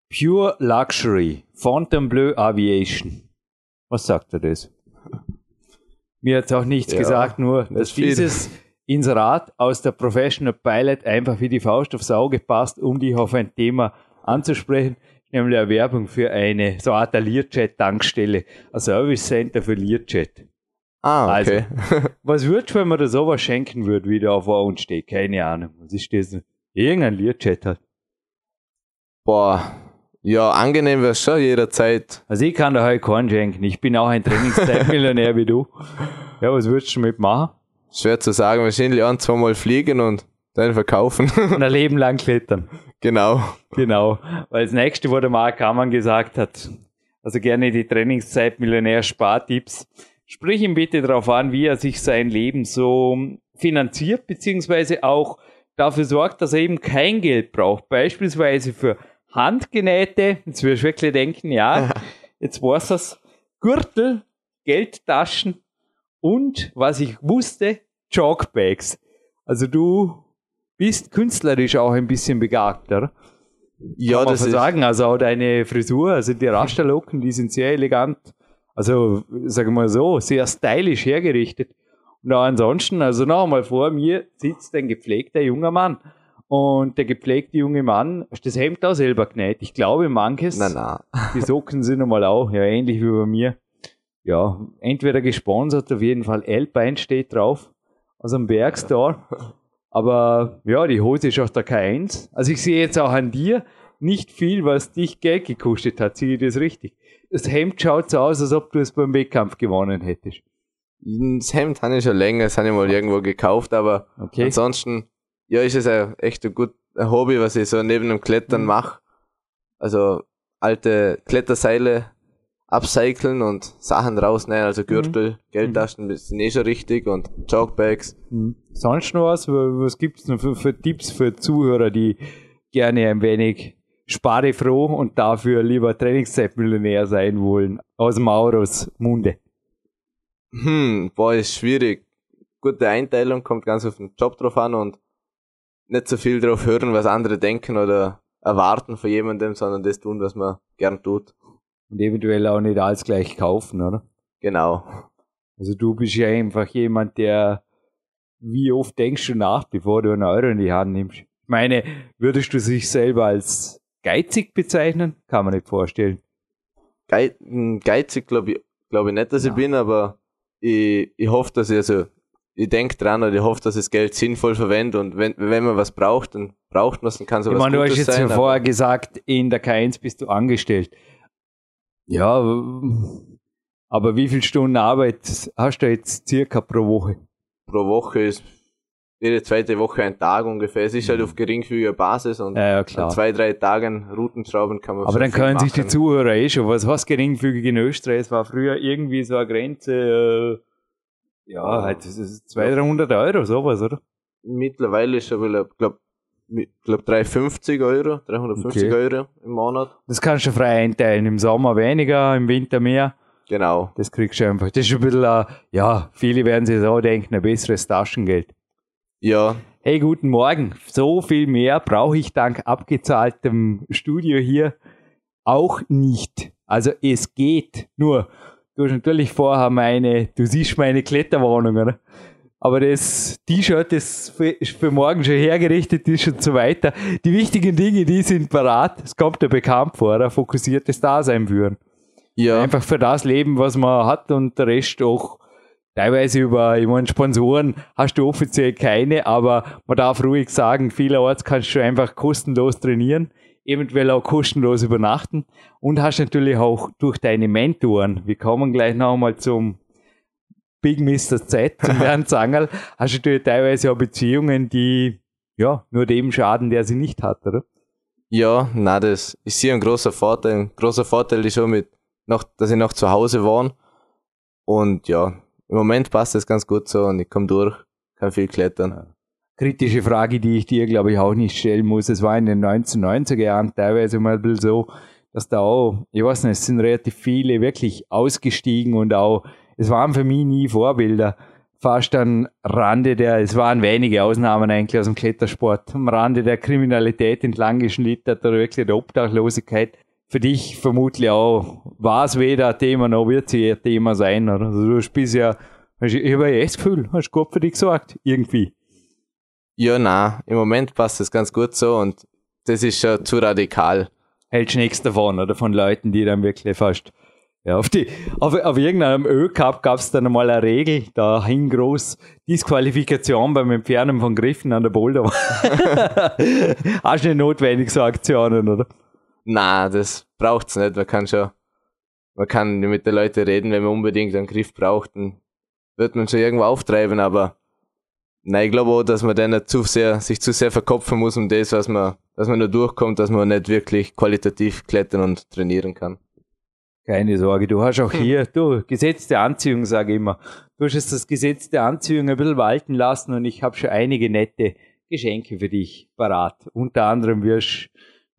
Pure Luxury, Fontainebleau Aviation. Was sagt er das? Mir hat auch nichts Ja, gesagt, nur dass dieses Inserat aus der Professional Pilot einfach wie die Faust aufs Auge passt, um dich auf ein Thema anzusprechen, nämlich eine Werbung für eine so Art Learjet-Tankstelle, ein Service Center für Learjet. Ah, Also. okay. Was würdest du, wenn man dir sowas schenken würde, wie da vor uns steht? Keine Ahnung. Was ist das? Irgendein Learjet halt. Boah, ja, angenehm wäre schon jederzeit. Also ich kann da halt keinen schenken. Ich bin auch ein Trainingszeitmillionär wie du. Ja, was würdest du mitmachen? Schwer zu sagen, wahrscheinlich ein, zweimal fliegen und dann verkaufen. Und ein Leben lang klettern. genau. Genau. Weil das nächste, wo der Mark Hamann gesagt hat, also gerne die Trainingszeit-Millionär-Spartipps. Sprich ihm bitte darauf an, wie er sich sein Leben so finanziert, beziehungsweise auch dafür sorgt, dass er eben kein Geld braucht. Beispielsweise für handgenähte, jetzt wirst du wirklich denken, ja, jetzt war's das, Gürtel, Geldtaschen und, was ich wusste, Chalkbags. Also du bist künstlerisch auch ein bisschen begabt, oder? Ja, Kann man das ist, sagen. Also auch deine Frisur, also die Rasterlocken, die sind sehr elegant. Also, sagen wir mal so, sehr stylisch hergerichtet. Und auch ansonsten, also noch einmal vor mir sitzt ein gepflegter junger Mann. Und der gepflegte junge Mann, hast das Hemd auch selber genäht. Ich glaube, manches, na, na. die Socken sind einmal auch, ja, ähnlich wie bei mir. Ja, entweder gesponsert, auf jeden Fall Alpine steht drauf, aus einem Bergstore. Aber ja, die Hose ist auch der K1. Also ich sehe jetzt auch an dir nicht viel, was dich Geld gekostet hat. Sehe ich das richtig? Das Hemd schaut so aus, als ob du es beim Wettkampf gewonnen hättest. Das Hemd habe ich schon länger, das habe ich mal irgendwo gekauft, aber Okay. ansonsten, ja, ist es ein echt ein gut ein Hobby, was ich so neben dem Klettern Mhm. mache. Also alte Kletterseile upcyclen und Sachen rausnehmen, also Gürtel, Geldtaschen sind eh schon richtig und Chalkbags. Hm. Sonst noch was? Was gibt's noch für, für Tipps für Zuhörer, die gerne ein wenig sparefroh und dafür lieber Trainingszeitmillionär sein wollen? Aus Mauros Munde. Hm, boah, ist schwierig. Gute Einteilung kommt ganz auf den Job drauf an und nicht so viel drauf hören, was andere denken oder erwarten von jemandem, sondern das tun, was man gern tut. Und eventuell auch nicht alles gleich kaufen, oder? Genau. Also du bist ja einfach jemand, der, wie oft denkst du nach, bevor du einen Euro in die Hand nimmst? Ich meine, würdest du dich selber als geizig bezeichnen? Kann man nicht vorstellen. Gei geizig glaube ich, glaub ich nicht, dass Ja. ich bin, aber ich, ich hoffe, dass ich also, ich denke dran und ich hoffe, dass ich das Geld sinnvoll verwende und wenn, wenn man was braucht, dann braucht man es, dann kann es Ich was meine, du hast Gutes jetzt sein. ja vorher gesagt, in der K1 bist du angestellt. Ja, aber wie viele Stunden Arbeit hast du jetzt circa pro Woche? pro Woche ist jede zweite Woche ein Tag ungefähr. Es ist halt auf geringfügiger Basis und Ja, ja an zwei, drei Tagen Routenschrauben kann man Aber dann können sich die machen. Zuhörer eh schon, was heißt geringfügig in Österreich? Es war früher irgendwie so eine Grenze, äh, ja, halt, das ist 200, 300 Euro, sowas, oder? Mittlerweile ist aber, ich glaube, glaub 350 Euro, 350 Okay. Euro im Monat. Das kannst du frei einteilen. Im Sommer weniger, im Winter mehr. Genau. Das kriegst du einfach. Das ist ein bisschen, äh, ja, viele werden sich so denken, ein besseres Taschengeld. Ja, hey, guten Morgen, so viel mehr brauche ich dank abgezahltem Studio hier auch nicht. Also es geht, nur du hast natürlich vorher meine, du siehst meine Kletterwarnung, oder? Aber das T-Shirt ist für, morgen schon hergerichtet ist und so weiter. Die wichtigen Dinge, die sind parat. Es kommt dir bekannt vor, ein fokussiertes Dasein führen. Ja. Einfach für das Leben, was man hat und der Rest auch teilweise über, ich meine, Sponsoren hast du offiziell keine, aber man darf ruhig sagen, vielerorts kannst du einfach kostenlos trainieren, eventuell auch kostenlos übernachten und hast natürlich auch durch deine Mentoren, wir kommen gleich nochmal zum Big Mr. Z, zum Herrn Zangerl, hast du natürlich teilweise auch Beziehungen, die ja nur dem schaden, der sie nicht hat, oder? Ja, na das ist hier ein großer Vorteil. Ein großer Vorteil ist schon mit, noch, dass ich noch zu Hause war. Und ja, im Moment passt es ganz gut so und ich komme durch, kann viel klettern. Kritische Frage, die ich dir, glaube ich, auch nicht stellen muss. Es war in den 1990er Jahren teilweise mal so, dass da auch, ich weiß nicht, es sind relativ viele wirklich ausgestiegen und auch es waren für mich nie Vorbilder. Fast am Rande der, es waren wenige Ausnahmen eigentlich aus dem Klettersport, am Rande der Kriminalität entlang geschlittert oder wirklich der Obdachlosigkeit. Für dich vermutlich auch, war es weder ein Thema noch wird es ein Thema sein. Oder? Also du hast bisher, ich habe ja das Gefühl, hast Gott für dich gesagt, irgendwie. Ja, na, im Moment passt es ganz gut so und das ist schon zu radikal. Hältst nichts davon, oder? Von Leuten, die dann wirklich fast ja, auf, die, auf, auf irgendeinem Ö-Cup gab es dann einmal eine Regel, da hing groß Disqualifikation beim Entfernen von Griffen an der Boulder. Hast du nicht notwendig so Aktionen, oder? Na, das braucht's nicht. Man kann schon, man kann mit den Leuten reden, wenn man unbedingt einen Griff braucht, dann wird man schon irgendwo auftreiben, aber nein, ich glaube auch, dass man dann nicht zu sehr, sich zu sehr verkopfen muss um das, was man, dass man nur durchkommt, dass man nicht wirklich qualitativ klettern und trainieren kann. Keine Sorge, du hast auch hier, du, gesetzte Anziehung, sage ich immer. Du hast jetzt das Gesetz der Anziehung ein bisschen walten lassen und ich habe schon einige nette Geschenke für dich parat. Unter anderem wirst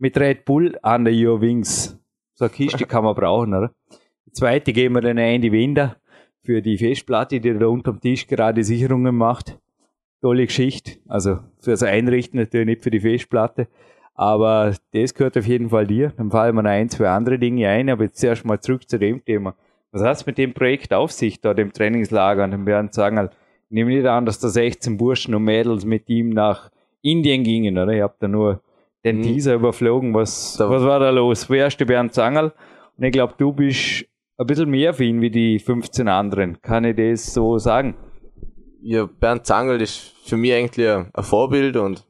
mit Red Bull under your wings. So eine Kiste kann man brauchen, oder? Die zweite geben wir dann ein die Winder für die Festplatte, die da unterm Tisch gerade Sicherungen macht. Tolle Geschichte. Also fürs Einrichten natürlich nicht für die Festplatte. Aber das gehört auf jeden Fall dir. Dann fallen mir noch ein, zwei andere Dinge ein. Aber jetzt zuerst mal zurück zu dem Thema. Was hast du mit dem Projekt auf sich, da dem Trainingslager? Und dann werden sagen, halt, ich nehme nicht an, dass da 16 Burschen und Mädels mit ihm nach Indien gingen, oder? Ich habe da nur den Mhm. Teaser überflogen. Was, Da- was war da los? Wer ist der Bernd Zangerl? Und ich glaube, du bist ein bisschen mehr für ihn wie die 15 anderen. Kann ich das so sagen? Ja, Bernd Zangel ist für mich eigentlich ein, Vorbild und,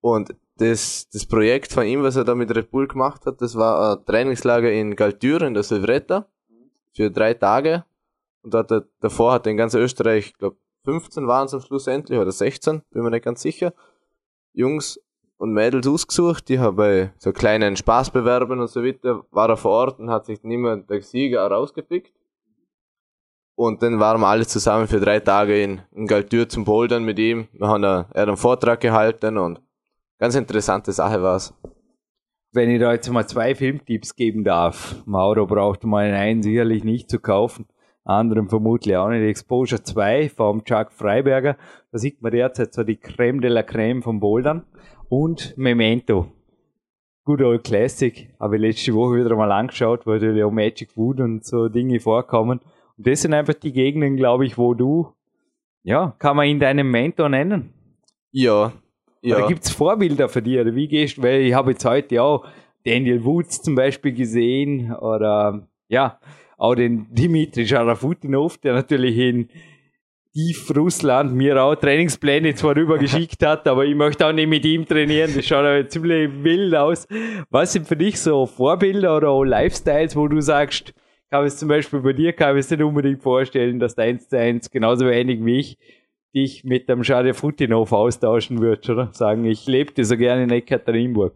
und das, das Projekt von ihm, was er da mit Red Bull gemacht hat, das war ein Trainingslager in Galtür in der Silvretta für drei Tage. Und hat, davor hat er in ganz Österreich, ich glaube 15 waren es am Schluss endlich oder 16, bin mir nicht ganz sicher, Jungs und Mädels ausgesucht, die haben bei so kleinen Spaßbewerben und so weiter, war er vor Ort und hat sich niemand der Sieger rausgepickt. Und dann waren wir alle zusammen für drei Tage in, in Galtür zum Bouldern mit ihm. Wir haben da, er hat einen Vortrag gehalten und ganz interessante Sache war's. Wenn ich da jetzt mal zwei Filmtipps geben darf, Mauro braucht mal einen sicherlich nicht zu kaufen, anderen vermutlich auch nicht. Exposure 2 vom Chuck Freiberger, da sieht man derzeit so die Creme de la Creme vom Bouldern und Memento. Good Old Classic, habe ich letzte Woche wieder mal angeschaut, weil natürlich auch Magic Wood und so Dinge vorkommen. Und das sind einfach die Gegenden, glaube ich, wo du, ja, kann man ihn deinen Mentor nennen? Ja, ja. Oder gibt es Vorbilder für dich? Oder wie gehst du? Weil ich habe jetzt heute auch Daniel Woods zum Beispiel gesehen oder ja, auch den Dimitri Scharafutinov, der natürlich in tief Russland mir auch Trainingspläne zwar rüber geschickt hat, aber ich möchte auch nicht mit ihm trainieren. Das schaut aber ziemlich wild aus. Was sind für dich so Vorbilder oder auch Lifestyles, wo du sagst, kann es zum Beispiel bei dir, kann ich es nicht unbedingt vorstellen, dass du eins zu eins genauso wenig wie ich dich mit dem Schade Futinov austauschen würdest, oder? Sagen, ich lebte so gerne in Ekaterinburg.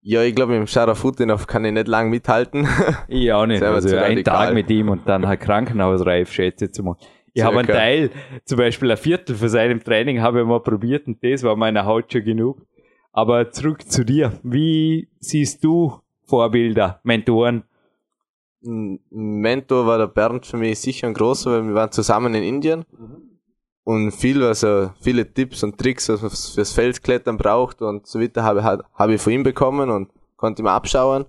ja, ich glaube, im Scharafutinov kann ich nicht lang mithalten. Ich auch nicht. Also ein. Tag mit ihm und dann halt krankenhausreif, schätze ich mal. Ich habe einen. Teil, zum Beispiel ein Viertel von seinem Training habe ich mal probiert und das war meiner Haut schon genug. Aber zurück zu dir. Wie siehst du Vorbilder, Mentoren? Ein Mentor war der Bernd für mich sicher ein großer, weil wir waren zusammen in Indien. und viel, also viele Tipps und Tricks, was man fürs Feldklettern braucht und so weiter, habe, habe ich von ihm bekommen und konnte ihm abschauen.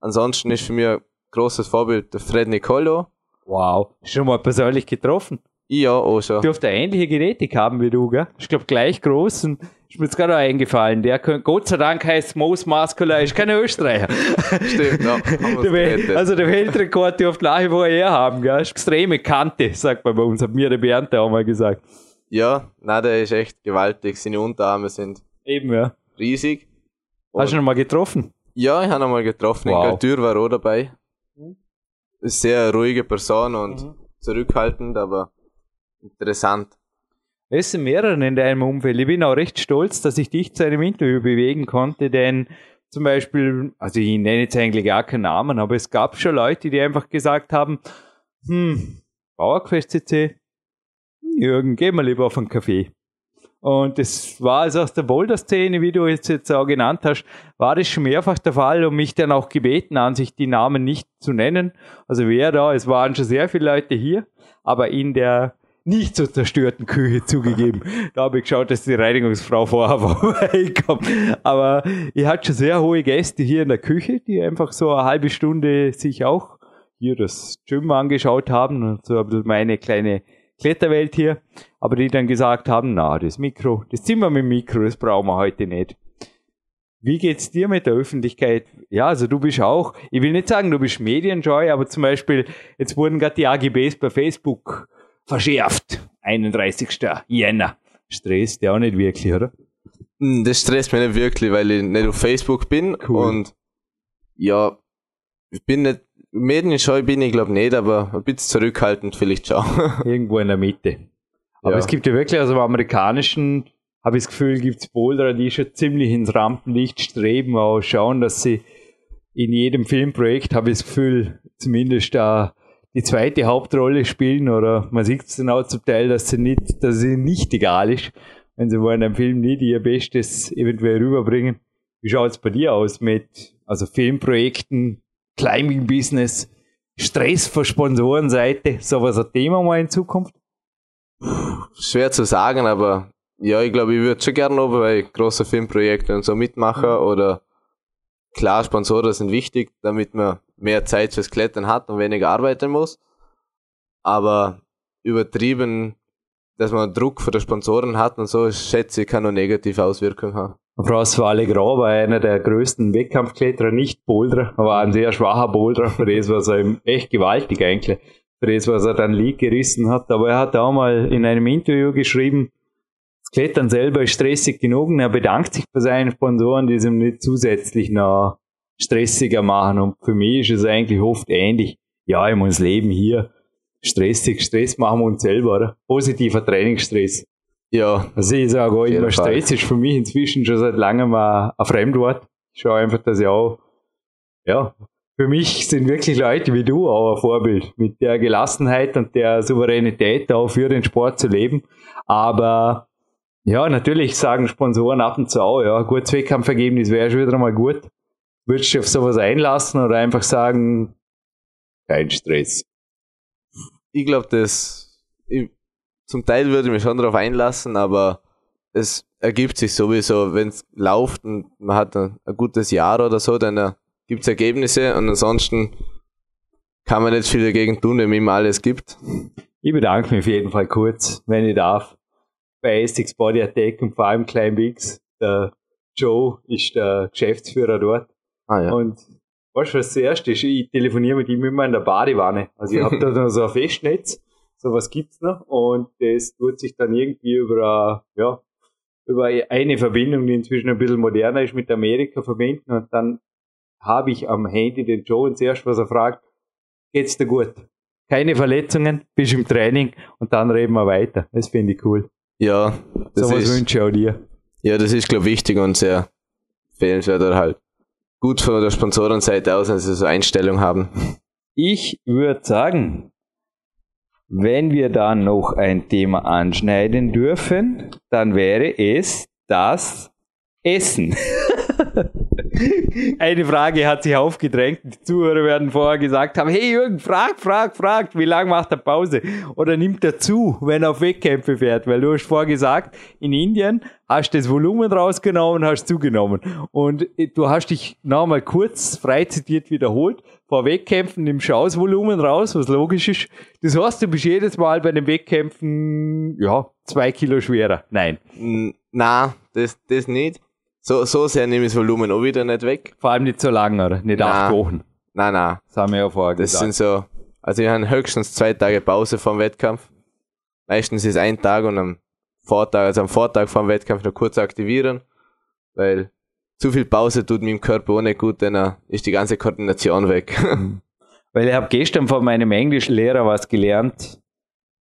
Ansonsten ist für mich ein großes Vorbild der Fred Nicolo. Wow. Schon mal persönlich getroffen? Ja, auch schon. Dürfte ähnliche Genetik haben wie du, gell? Ich glaube gleich groß und ist mir jetzt gerade eingefallen. Der Gott sei Dank heißt Most Muscular, ist kein Österreicher. Stimmt, ja. der Wel also der Weltrekord dürfte nach wie vor er haben, gell? Extreme Kante, sagt man bei uns, hat mir der Bernd auch mal gesagt. Ja, na, der ist echt gewaltig. Seine Unterarme sind Eben, ja. riesig. Hast du ihn noch mal getroffen? Ja, ich habe ihn mal getroffen. Wow. In Galtür war auch dabei. Ist sehr ruhige Person und Mhm. zurückhaltend, aber interessant. Es sind mehrere in deinem Umfeld. Ich bin auch recht stolz, dass ich dich zu einem Interview bewegen konnte, denn zum Beispiel, also ich nenne jetzt eigentlich gar keinen Namen, aber es gab schon Leute, die einfach gesagt haben, hm, Bauerquest CC, Jürgen, geh mal lieber auf einen Kaffee. Und das war also aus der Boulder-Szene, wie du es jetzt auch genannt hast, war das schon mehrfach der Fall und mich dann auch gebeten, an sich die Namen nicht zu nennen. Also wer da, es waren schon sehr viele Leute hier, aber in der nicht so zerstörten Küche zugegeben. Da habe ich geschaut, dass die Reinigungsfrau vorher vorbeikommt. Aber ich hatte schon sehr hohe Gäste hier in der Küche, die einfach so eine halbe Stunde sich auch hier das Gym angeschaut haben und so ein bisschen meine kleine Kletterwelt hier. Aber die dann gesagt haben, na, das Mikro, das Zimmer mit dem Mikro, das brauchen wir heute nicht. Wie geht's dir mit der Öffentlichkeit? Ja, also du bist auch, ich will nicht sagen, du bist Medienjoy, aber zum Beispiel, jetzt wurden gerade die AGBs bei Facebook verschärft. 31. Jänner. Stresst ja auch nicht wirklich, oder? Hm, Das stresst mich nicht wirklich, weil ich nicht auf Facebook bin Cool. und ja, ich bin nicht, medienscheu bin ich glaube nicht, aber ein bisschen zurückhaltend vielleicht schon. Irgendwo in der Mitte. Aber Ja. es gibt ja wirklich, also im amerikanischen, habe ich das Gefühl, gibt es Boulderer, die schon ziemlich ins Rampenlicht streben, auch schauen, dass sie in jedem Filmprojekt, habe ich das Gefühl, zumindest da die zweite Hauptrolle spielen oder man sieht es dann auch zum Teil, dass sie nicht, dass sie nicht egal ist, wenn sie wollen einem Film nicht ihr Bestes eventuell rüberbringen. Wie schaut es bei dir aus mit also Filmprojekten, Climbing Business, Stress von Sponsorenseite, sowas ein Thema mal in Zukunft? Schwer zu sagen, aber ja, ich glaube, ich würde schon gerne noch bei großen Filmprojekten und so mitmachen oder klar, Sponsoren sind wichtig, damit man mehr Zeit fürs Klettern hat und weniger arbeiten muss. Aber übertrieben, dass man Druck von den Sponsoren hat und so, schätze ich, kann nur negative Auswirkungen haben. François Allegro war einer der größten Wettkampfkletterer, nicht Boulderer, aber ein sehr schwacher Boulderer, für das war er echt gewaltig eigentlich, für das, was er dann League gerissen hat. Aber er hat auch mal in einem Interview geschrieben, das Klettern selber ist stressig genug und er bedankt sich bei seinen Sponsoren, die es ihm nicht zusätzlich noch stressiger machen. Und für mich ist es eigentlich oft ähnlich. Ja, ich muss leben hier. Stressig, Stress machen wir uns selber, oder? Positiver Trainingsstress. Ja, Also ich sage auch immer. Stress ist für mich inzwischen schon seit langem ein, ein Fremdwort. Ich schaue einfach, dass ich auch, ja, für mich sind wirklich Leute wie du auch ein Vorbild, mit der Gelassenheit und der Souveränität auch für den Sport zu leben. Aber ja, natürlich sagen Sponsoren ab und zu auch, ja, gutes Wettkampfergebnis wäre schon wieder mal gut. Würdest du dich auf sowas einlassen oder einfach sagen, kein Stress? ich glaube, das ich, zum Teil würde ich mich schon darauf einlassen, aber es ergibt sich sowieso, wenn es läuft und man hat ein, ein gutes Jahr oder so, dann äh, gibt es Ergebnisse und ansonsten kann man nicht viel dagegen tun, wenn man ihm alles gibt. Ich bedanke mich auf jeden Fall kurz, wenn ich darf, bei Essex Body Attack und vor allem Klein Bigs. Der Joe ist der Geschäftsführer dort. Ah ja. Und weißt du, was zuerst ist? Ich telefoniere mit ihm immer in der Badewanne. Also ich habe da so ein Festnetz, sowas gibt's noch. Und das tut sich dann irgendwie über, ja, über eine Verbindung, die inzwischen ein bisschen moderner ist, mit Amerika verbinden. Und dann habe ich am Handy den Joe und zuerst, was er fragt, geht's dir gut? Keine Verletzungen, bist im Training und dann reden wir weiter. Das finde ich cool. Ja, das So was ist, wünsche ich auch dir. ja, das ist, glaube ich, wichtig und sehr empfehlenswert oder halt gut von der Sponsorenseite aus, wenn sie so Einstellung haben. Ich würde sagen, wenn wir da noch ein Thema anschneiden dürfen, dann wäre es das Essen. Eine Frage hat sich aufgedrängt. Die Zuhörer werden vorher gesagt haben, hey Jürgen, frag, frag, frag, wie lange macht er Pause? Oder nimmt er zu, wenn er auf Wettkämpfe fährt? Weil du hast vorher gesagt, in Indien hast du das Volumen rausgenommen, hast zugenommen. Und du hast dich nochmal kurz frei zitiert wiederholt. Vor Wettkämpfen nimmst du das Volumen raus, was logisch ist. Das heißt, du bist jedes Mal bei den Wettkämpfen, ja, zwei Kilo schwerer. Nein. Na, das, das nicht. So, so sehr nehme ich das Volumen auch wieder nicht weg. Vor allem nicht so lang, oder? Nicht acht Nein. Wochen. Nein, nein. Das haben wir ja vorher Das gesagt. sind so, also ich habe höchstens zwei Tage Pause vom Wettkampf. Meistens ist ein Tag und am Vortag, also am Vortag vom Wettkampf noch kurz aktivieren, weil zu viel Pause tut meinem Körper auch nicht gut, dann ist die ganze Koordination weg. Weil ich habe gestern von meinem Englischlehrer was gelernt.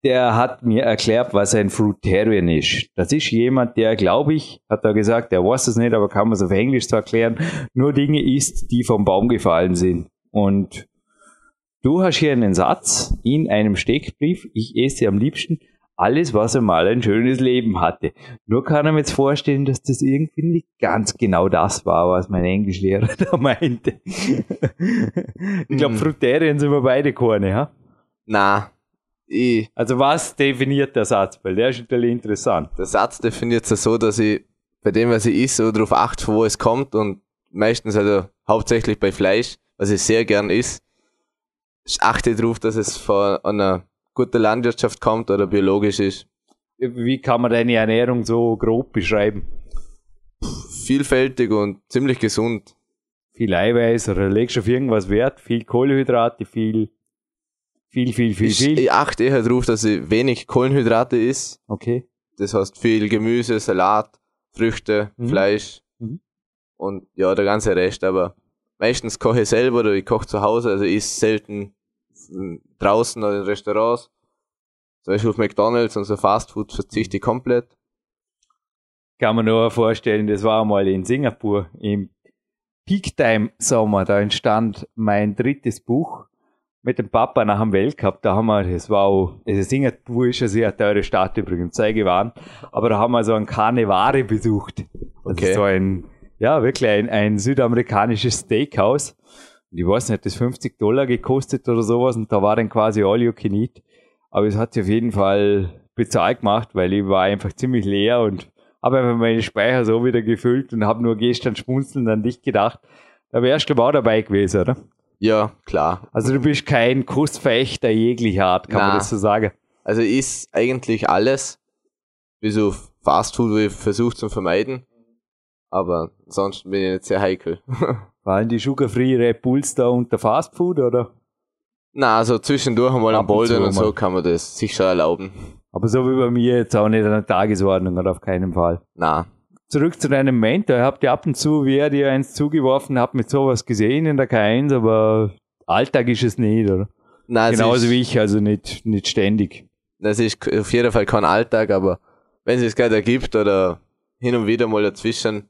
Der hat mir erklärt, was ein Fruitarian ist. Das ist jemand, der, glaube ich, hat er gesagt, der weiß es nicht, aber kann man es auf Englisch zu erklären, nur Dinge isst, die vom Baum gefallen sind. Und du hast hier einen Satz in einem Steckbrief, ich esse am liebsten alles, was einmal ein schönes Leben hatte. Nur kann er mir jetzt vorstellen, dass das irgendwie nicht ganz genau das war, was mein Englischlehrer da meinte. ich glaube, Mhm. Fruiterien sind wir beide keine, ha? Na, ich, Also was definiert der Satz? Weil der ist natürlich interessant. der Satz definiert es so, dass ich bei dem, was ich esse, darauf achte, von wo es kommt und meistens also hauptsächlich bei Fleisch, was ich sehr gern esse, ich achte darauf, dass es von einer guten Landwirtschaft kommt oder biologisch ist. Wie kann man deine Ernährung so grob beschreiben? Vielfältig und ziemlich gesund. Viel Eiweiß oder legst du auf irgendwas Wert? Viel Kohlenhydrate, viel, viel, viel, viel, Ich, viel. ich achte eher darauf, dass ich wenig Kohlenhydrate isst. Okay. Das heißt viel Gemüse, Salat, Früchte, Mhm. Fleisch Mhm. und ja, der ganze Rest. Aber meistens koche ich selber oder ich koche zu Hause. Also ich selten mm, draußen oder in Restaurants. Zum Beispiel auf McDonalds und so Fast Food verzichte ich komplett. Kann man nur vorstellen, das war mal in Singapur im Peak Time Sommer. Da entstand mein drittes Buch mit dem Papa nach dem Weltcup. Da haben wir, das war auch, also Singapur ist eine sehr teure Stadt übrigens, sei gewarnt. Aber da haben wir so ein Carnevare besucht. Das Okay. ist so ein, ja, wirklich ein, ein südamerikanisches Steakhouse. Und ich weiß nicht, das 50 Dollar gekostet oder sowas und da war dann quasi all you can eat. Aber es hat sich auf jeden Fall bezahlt gemacht, weil ich war einfach ziemlich leer und habe einfach meine Speicher so wieder gefüllt und habe nur gestern schmunzelnd an dich gedacht. Da wärst du ich, auch dabei gewesen, oder? Ja, klar. Also du bist kein Kussverächter jeglicher Art, kann man Na. das so sagen. Also esse eigentlich alles, bis auf Fast Food, wo ich versuche zu vermeiden. Aber sonst bin ich nicht sehr heikel. Allem die Sugar-Free Red Bulls da unter Fast Food, oder? Na, also zwischendurch einmal am Bouldern und so kann man das sich schon erlauben. Aber so wie bei mir jetzt auch nicht an der Tagesordnung, oder auf keinen Fall. Na, Zurück zu deinem Mentor. Habt ihr ab und zu, wer dir eins zugeworfen hat, mit sowas gesehen in der K1, aber Alltag ist es nicht, oder? na es Genauso ist, wie ich, also nicht, nicht ständig. Das ist auf jeden Fall kein Alltag, aber wenn es sich gerade ergibt oder hin und wieder mal dazwischen,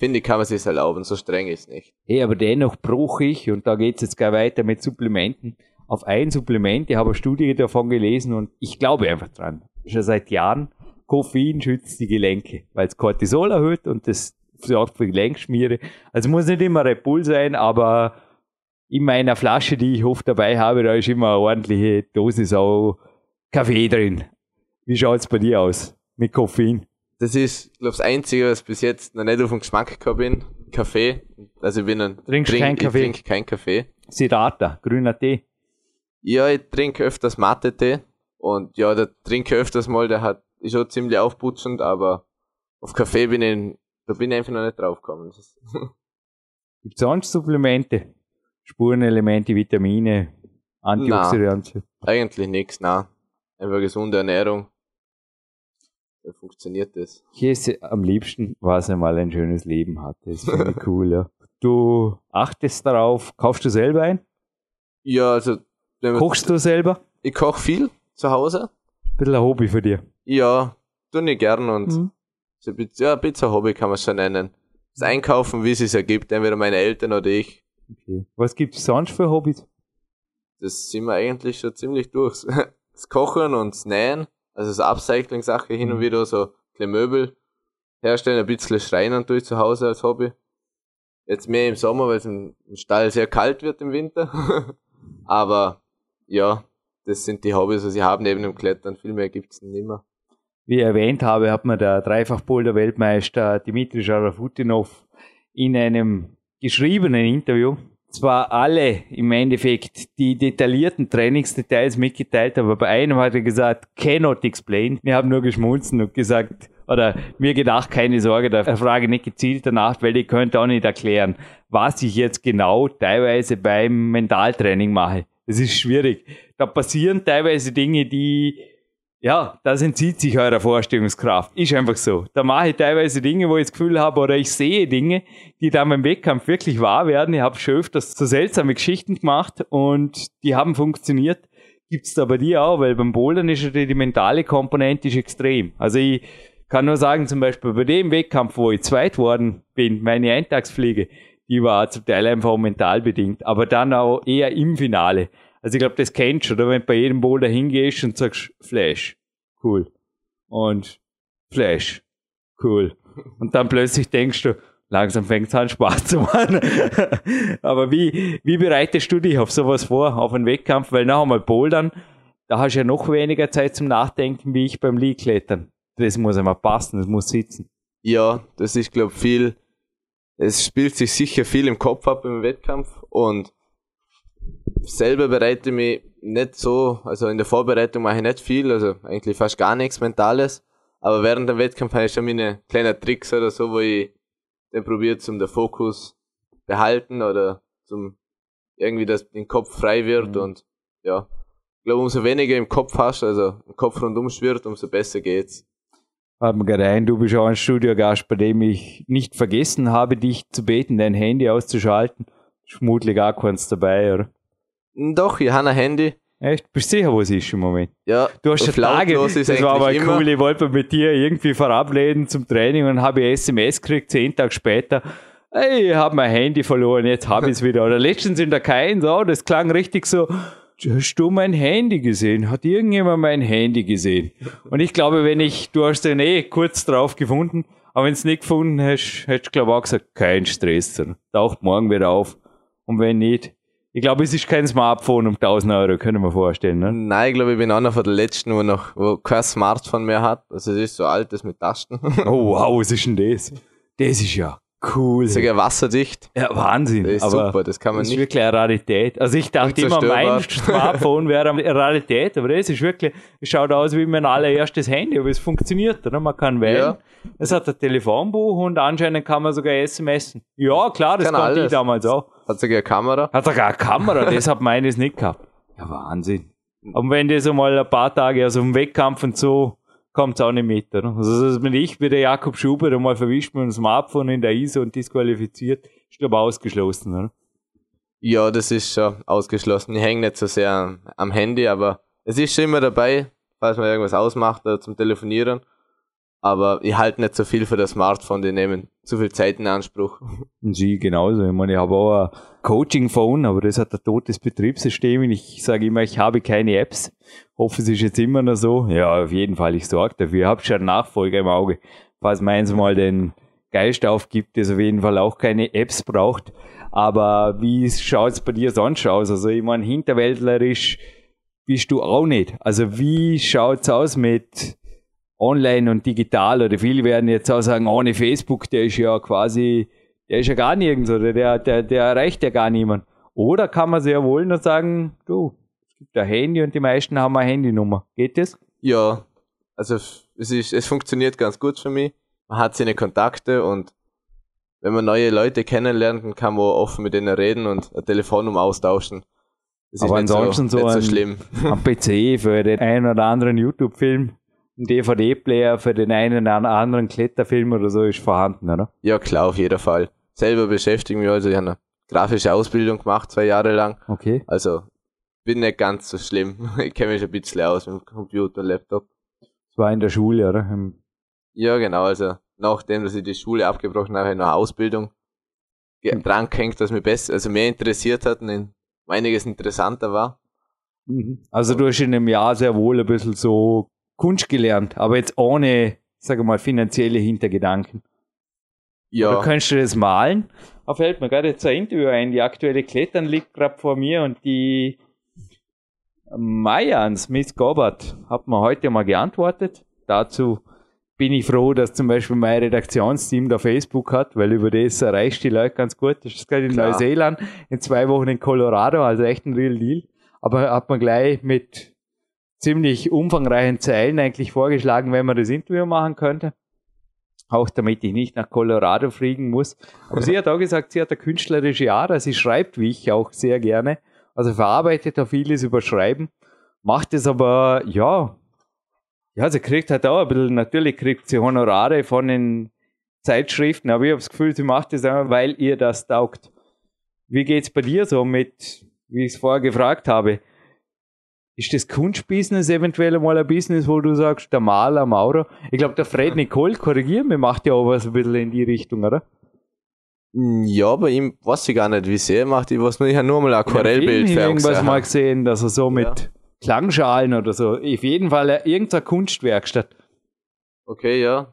finde ich, kann man sich erlauben. So streng ist nicht. Hey, aber dennoch bruch ich, und da geht's jetzt gleich weiter mit Supplementen, auf ein Supplement, ich habe eine Studie davon gelesen und ich glaube einfach dran. Schon seit Jahren, Koffein schützt die Gelenke, weil es Cortisol erhöht und das sorgt für Gelenkschmiere. Also muss nicht immer Red Bull sein, aber in meiner Flasche, die ich oft dabei habe, da ist immer eine ordentliche Dosis auch Kaffee drin. Wie schaut's bei dir aus mit Koffein? Das ist, glaube das Einzige, was bis jetzt noch nicht auf den Geschmack gekommen bin. Kaffee. Also ich bin ein, Trinkst keinen Kaffee? Ich trinke keinen Kaffee. Siddhartha, grüner Tee. Ja, ich trinke öfters Mate-Tee. Und ja, da trinke ich öfters mal, der hat, ist schon ziemlich aufputschend, aber auf Kaffee bin ich, da bin ich einfach noch nicht draufgekommen. Gibt es sonst Supplemente? Spurenelemente, Vitamine, Antioxidantien? Eigentlich nichts, na. Einfach gesunde Ernährung. Da funktioniert das. Ich esse am liebsten, was einmal ein schönes Leben hatte. Das finde ich cool, ja. Du achtest darauf, kaufst du selber ein? Ja, also, Kochst du selber? ich koche viel zu Hause. Ein bisschen ein Hobby für dich. Ja, tue ich gern und Mhm. so ein bisschen, ja, ein bisschen Hobby kann man es schon nennen. Das Einkaufen, wie es sich ergibt, entweder meine Eltern oder ich, Okay. Was gibt es sonst für Hobbys? das sind wir eigentlich schon ziemlich durch. Das Kochen und das Nähen, also so Upcycling-Sache hin und Mhm. wieder, so kleine Möbel herstellen, ein bisschen Schreinern durch zu Hause als Hobby. Jetzt mehr im Sommer, weil es im Stall sehr kalt wird im Winter. Aber ja, das sind die Hobbys, was ich habe neben dem Klettern. Viel mehr gibt's nicht mehr. Wie ich erwähnt habe, hat mir der Dreifach-Boulder-Weltmeister Dimitri Scharafutinov in einem geschriebenen Interview zwar alle im Endeffekt die detaillierten Trainingsdetails mitgeteilt, aber bei einem hat er gesagt, cannot explain. Wir haben nur geschmunzen und gesagt, oder mir gedacht, keine Sorge, da frage nicht gezielt danach, weil ich könnte auch nicht erklären, was ich jetzt genau teilweise beim Mentaltraining mache. Das ist schwierig. Da passieren teilweise Dinge, die ja, das entzieht sich eurer Vorstellungskraft. Ist einfach so. Da mache ich teilweise Dinge, wo ich das Gefühl habe, oder ich sehe Dinge, die dann beim Wettkampf wirklich wahr werden. Ich habe schon öfters so seltsame Geschichten gemacht und die haben funktioniert. Gibt's da bei dir auch, weil beim Bouldern ist ja die mentale Komponente ist extrem. Also ich kann nur sagen, zum Beispiel bei dem Wettkampf, wo ich zweit worden bin, meine Eintagsfliege, die war zum Teil einfach mental bedingt, aber dann auch eher im Finale. Also ich glaube, das kennst du, oder wenn du bei jedem Boulder hingehst und sagst, Flash, cool. Und Flash, cool. Und dann plötzlich denkst du, langsam fängt es an Spaß zu machen. Aber wie, wie bereitest du dich auf sowas vor, auf einen Wettkampf? Weil noch einmal Bouldern, da hast du ja noch weniger Zeit zum Nachdenken, wie ich beim Lee-Klettern. Das muss einmal passen, das muss sitzen. Ja, das ist, glaube viel, es spielt sich sicher viel im Kopf ab im Wettkampf und selber bereite mich nicht so, also in der Vorbereitung mache ich nicht viel, also eigentlich fast gar nichts Mentales. Aber während dem Wettkampf habe ich schon meine kleinen Tricks oder so, wo ich dann probiert, zum der Fokus behalten oder zum irgendwie, dass den Kopf frei wird mhm. und ja. Ich glaube, umso weniger im Kopf hast, also im Kopf rundum schwirrt, umso besser geht's. Gerade ein, du bist auch ein Studiogast, bei dem ich nicht vergessen habe, dich zu beten, dein Handy auszuschalten. Schmutlich auch keins dabei, oder? Doch, ich habe ein Handy. Echt? Bist du sicher, wo es ist im Moment? Ja, du hast schon Tage, das war aber cool, ich wollte mit dir irgendwie verabreden zum Training und dann habe ich SMS gekriegt, zehn Tage später. Ey, ich habe mein Handy verloren, jetzt habe ich es wieder. Oder letztens in der Kein, so, das klang richtig so, hast du mein Handy gesehen? Hat irgendjemand mein Handy gesehen? Und ich glaube, wenn ich, du hast den eh kurz drauf gefunden, aber wenn du es nicht gefunden hast, hättest du glaube ich auch gesagt, kein Stress, taucht morgen wieder auf. Und wenn nicht, ich glaube, es ist kein Smartphone um 1000 Euro, können wir vorstellen, ne? Nein, ich glaube, ich bin einer von den letzten, wo noch, wo kein Smartphone mehr hat. Also, es ist so altes mit Tasten. oh, wow, was ist denn das? Das ist ja cool. Sogar wasserdicht. Ja, Wahnsinn. Das ist aber super, das kann man das nicht. ist wirklich eine Rarität. Also ich dachte immer, mein Smartphone wäre eine Rarität, aber das ist wirklich, es schaut aus wie mein allererstes Handy, aber es funktioniert, oder? Man kann wählen. Ja. Es hat ein Telefonbuch und anscheinend kann man sogar SMSen. Ja, klar, das kann konnte ich damals auch. Hat sogar eine Kamera? Hat sogar eine Kamera, das hat meines nicht gehabt. Ja, Wahnsinn. Und wenn das einmal ein paar Tage, also im Wettkampf und so, kommt es auch nicht mit. Oder? Also das bin ich wie der Jakob Schubert einmal verwischt mit dem Smartphone in der ISO und disqualifiziert, ist glaube ausgeschlossen, oder? Ja, das ist schon ausgeschlossen. Ich hänge nicht so sehr am, am Handy, aber es ist schon immer dabei, falls man irgendwas ausmacht oder zum Telefonieren. Aber ich halte nicht so viel für das Smartphone, die nehmen zu viel Zeit in Anspruch. Sie genauso. Ich meine, ich habe auch ein Coaching-Phone, aber das hat ein totes Betriebssystem und ich sage immer, ich habe keine Apps. Hoffe, es ist jetzt immer noch so. Ja, auf jeden Fall, ich sorge dafür. Ich habe schon einen Nachfolger im Auge. Falls meins mal den Geist aufgibt, das auf jeden Fall auch keine Apps braucht. Aber wie schaut es bei dir sonst aus? Also ich meine, hinterwäldlerisch bist du auch nicht. Also wie schaut es aus mit online und digital oder viele werden jetzt auch sagen, ohne Facebook, der ist ja quasi, der ist ja gar nirgends oder der, der, der erreicht ja gar niemand. Oder kann man sehr wohl nur sagen, du, es gibt ein Handy und die meisten haben eine Handynummer. Geht das? Ja, also es ist, es funktioniert ganz gut für mich. Man hat seine Kontakte und wenn man neue Leute kennenlernt, dann kann man offen mit denen reden und eine Telefonnummer austauschen. Das Aber ansonsten so, so, ein, so schlimm. Am PC für den einen oder anderen YouTube-Film ein DVD-Player für den einen oder anderen Kletterfilm oder so ist vorhanden, oder? Ja, klar, auf jeden Fall. Selber beschäftigen wir also, ich habe eine grafische Ausbildung gemacht, zwei Jahre lang. Okay. Also, bin nicht ganz so schlimm. Ich kenne mich ein bisschen aus mit dem Computer, Laptop. Das war in der Schule, oder? Im ja, genau, also, nachdem, dass ich die Schule abgebrochen habe, eine Ausbildung hm. dran gehängt, was mich besser, also mehr interessiert hat und einiges interessanter war. Mhm. Also du hast in einem Jahr sehr wohl ein bisschen so Kunst gelernt, aber jetzt ohne, sage mal, finanzielle Hintergedanken. Ja. Oder kannst du das malen? Da fällt mir gerade jetzt ein Interview ein. Die aktuelle Klettern liegt gerade vor mir und die Mayans, Miss Gobert, hat mir heute mal geantwortet. Dazu bin ich froh, dass zum Beispiel mein Redaktionsteam da Facebook hat, weil über das erreichst du die Leute ganz gut. Das ist gerade in Klar. Neuseeland, in zwei Wochen in Colorado, also echt ein real Deal. Aber hat man gleich mit ziemlich umfangreichen Zeilen eigentlich vorgeschlagen, wenn man das Interview machen könnte. Auch damit ich nicht nach Colorado fliegen muss. Aber sie hat auch gesagt, sie hat eine künstlerische Ader. Sie schreibt wie ich auch sehr gerne. Also verarbeitet da vieles über Schreiben. Macht es aber, ja, ja, sie kriegt halt auch ein bisschen, natürlich kriegt sie Honorare von den Zeitschriften, aber ich habe das Gefühl, sie macht das einfach, weil ihr das taugt. Wie geht's bei dir so mit, wie ich es vorher gefragt habe? Ist das Kunstbusiness eventuell mal ein Business, wo du sagst, der Maler, Maurer? Ich glaube, der Fred Nicole, korrigieren wir, macht ja auch was ein bisschen in die Richtung, oder? Mm, Ja, bei ihm weiß ich gar nicht, wie sehr er macht. Ich weiß nur, ich habe nur mal ein Aquarellbild Ich für irgendwas mal gesehen, dass er so mit Klangschalen oder so, auf jeden Fall äh, irgendeine Kunstwerkstatt. Okay, ja.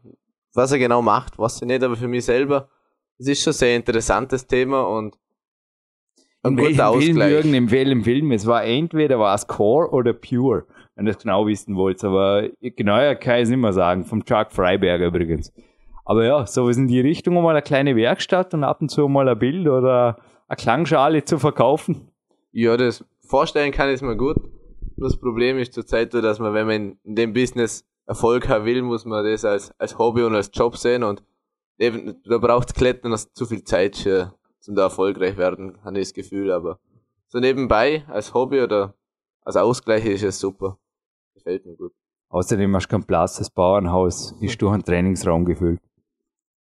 Was er genau macht, weiß ich nicht, aber für mich selber, es ist schon ein sehr interessantes Thema und ein In welchem guter Film, Ausgleich. Jürgen, in welchem Film? Es war entweder war es Core oder Pure, wenn du das genau wissen wollt. Aber genauer kann ich es nicht mehr sagen. Vom Chuck Freiberger übrigens. Aber ja, sowas in die Richtung mal eine kleine Werkstatt und ab und zu mal ein Bild oder eine Klangschale zu verkaufen. Ja, das vorstellen kann ich mir gut. Das Problem ist zurzeit, so, dass man, wenn man in- dem Business Erfolg haben will, muss man das als, als Hobby und als Job sehen und eben, da braucht Klettern noch zu viel Zeit für, zum da erfolgreich werden, habe ich das Gefühl, aber so nebenbei, als Hobby oder als Ausgleich ist es super. Gefällt mir gut. Außerdem hast du kein Platz, das Bauernhaus ist durch einen Trainingsraum gefüllt.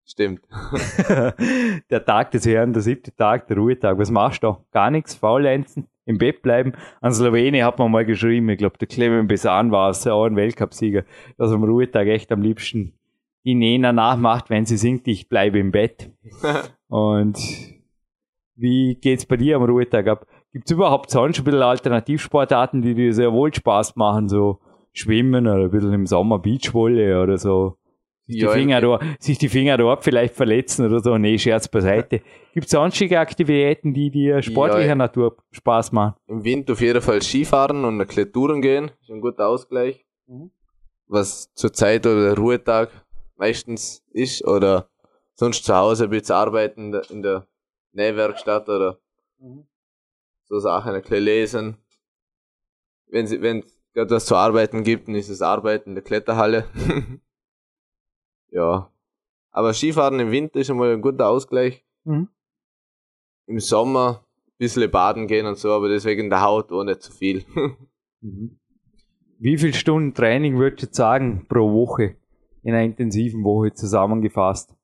Stimmt. der Tag des Herrn, der siebte Tag, der Ruhetag. Was machst du da? Gar nichts, faulenzen, im Bett bleiben. An Slowenien hat man mal geschrieben, ich glaube, der Clement Besan war es, auch ein Weltcupsieger, dass am Ruhetag echt am liebsten die Nena nachmacht, wenn sie singt, ich bleibe im Bett. Und wie geht's bei dir am Ruhetag ab? Gibt's überhaupt sonst ein bisschen Alternativsportarten, die dir sehr wohl Spaß machen, so Schwimmen oder ein bisschen im Sommer Beachvolley oder so? Sich, Ja, die Finger da, sich die Finger dort vielleicht verletzen oder so. Nee, Scherz beiseite. Gibt's sonstige Aktivitäten, die dir sportlicher Ja, Natur Spaß machen? Im Winter auf jeden Fall Skifahren und eine Kletturen gehen, ist ein guter Ausgleich. Mhm. Was zur Zeit oder der Ruhetag meistens ist oder sonst zu Hause ein bisschen arbeiten in der Nähwerkstatt oder so Sachen, ein bisschen lesen. Wenn sie, wenn gerade was zu arbeiten gibt, dann ist es Arbeiten in der Kletterhalle. ja. Aber Skifahren im Winter ist schon mal ein guter Ausgleich. Mhm. Im Sommer ein bisschen baden gehen und so, aber deswegen der Haut auch nicht zu viel. Mhm. Wie viele Stunden Training würdest du jetzt sagen pro Woche in einer intensiven Woche zusammengefasst?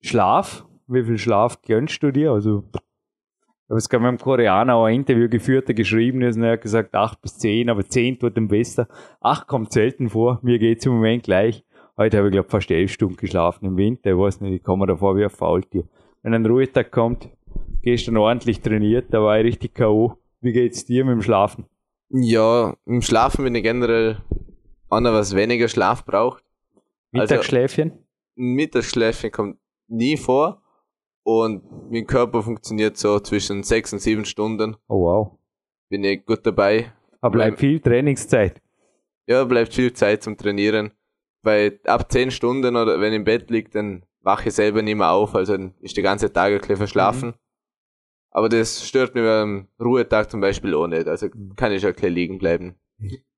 Schlaf? Wie viel Schlaf gönnst du dir? Also, ich habe jetzt gerade mit einem Koreaner auch ein Interview geführt, der geschrieben ist, und er hat gesagt, acht bis zehn, aber zehn tut dem besser. Acht kommt selten vor, mir geht's im Moment gleich. Heute habe ich, glaube fast elf Stunden geschlafen im Winter, ich weiß nicht, ich komme davor wie ein Faultier. Wenn ein Ruhetag kommt, gehst du dann ordentlich trainiert, da war ich richtig K.O. Wie geht's dir mit dem Schlafen? Ja, im Schlafen bin ich generell einer, was weniger Schlaf braucht. Also- Mittagsschläfchen? Ein Mittagsschläfchen kommt nie vor und mein Körper funktioniert so zwischen sechs und sieben Stunden. Oh wow. Bin ich gut dabei. Aber bleibt viel Trainingszeit. Ja, bleibt viel Zeit zum Trainieren. Bei ab zehn Stunden oder wenn ich im Bett liege, dann wache ich selber nicht mehr auf, also dann ist der ganze Tag ein bisschen verschlafen. Aber das stört mich beim Ruhetag zum Beispiel auch nicht, also kann ich ein bisschen liegen bleiben.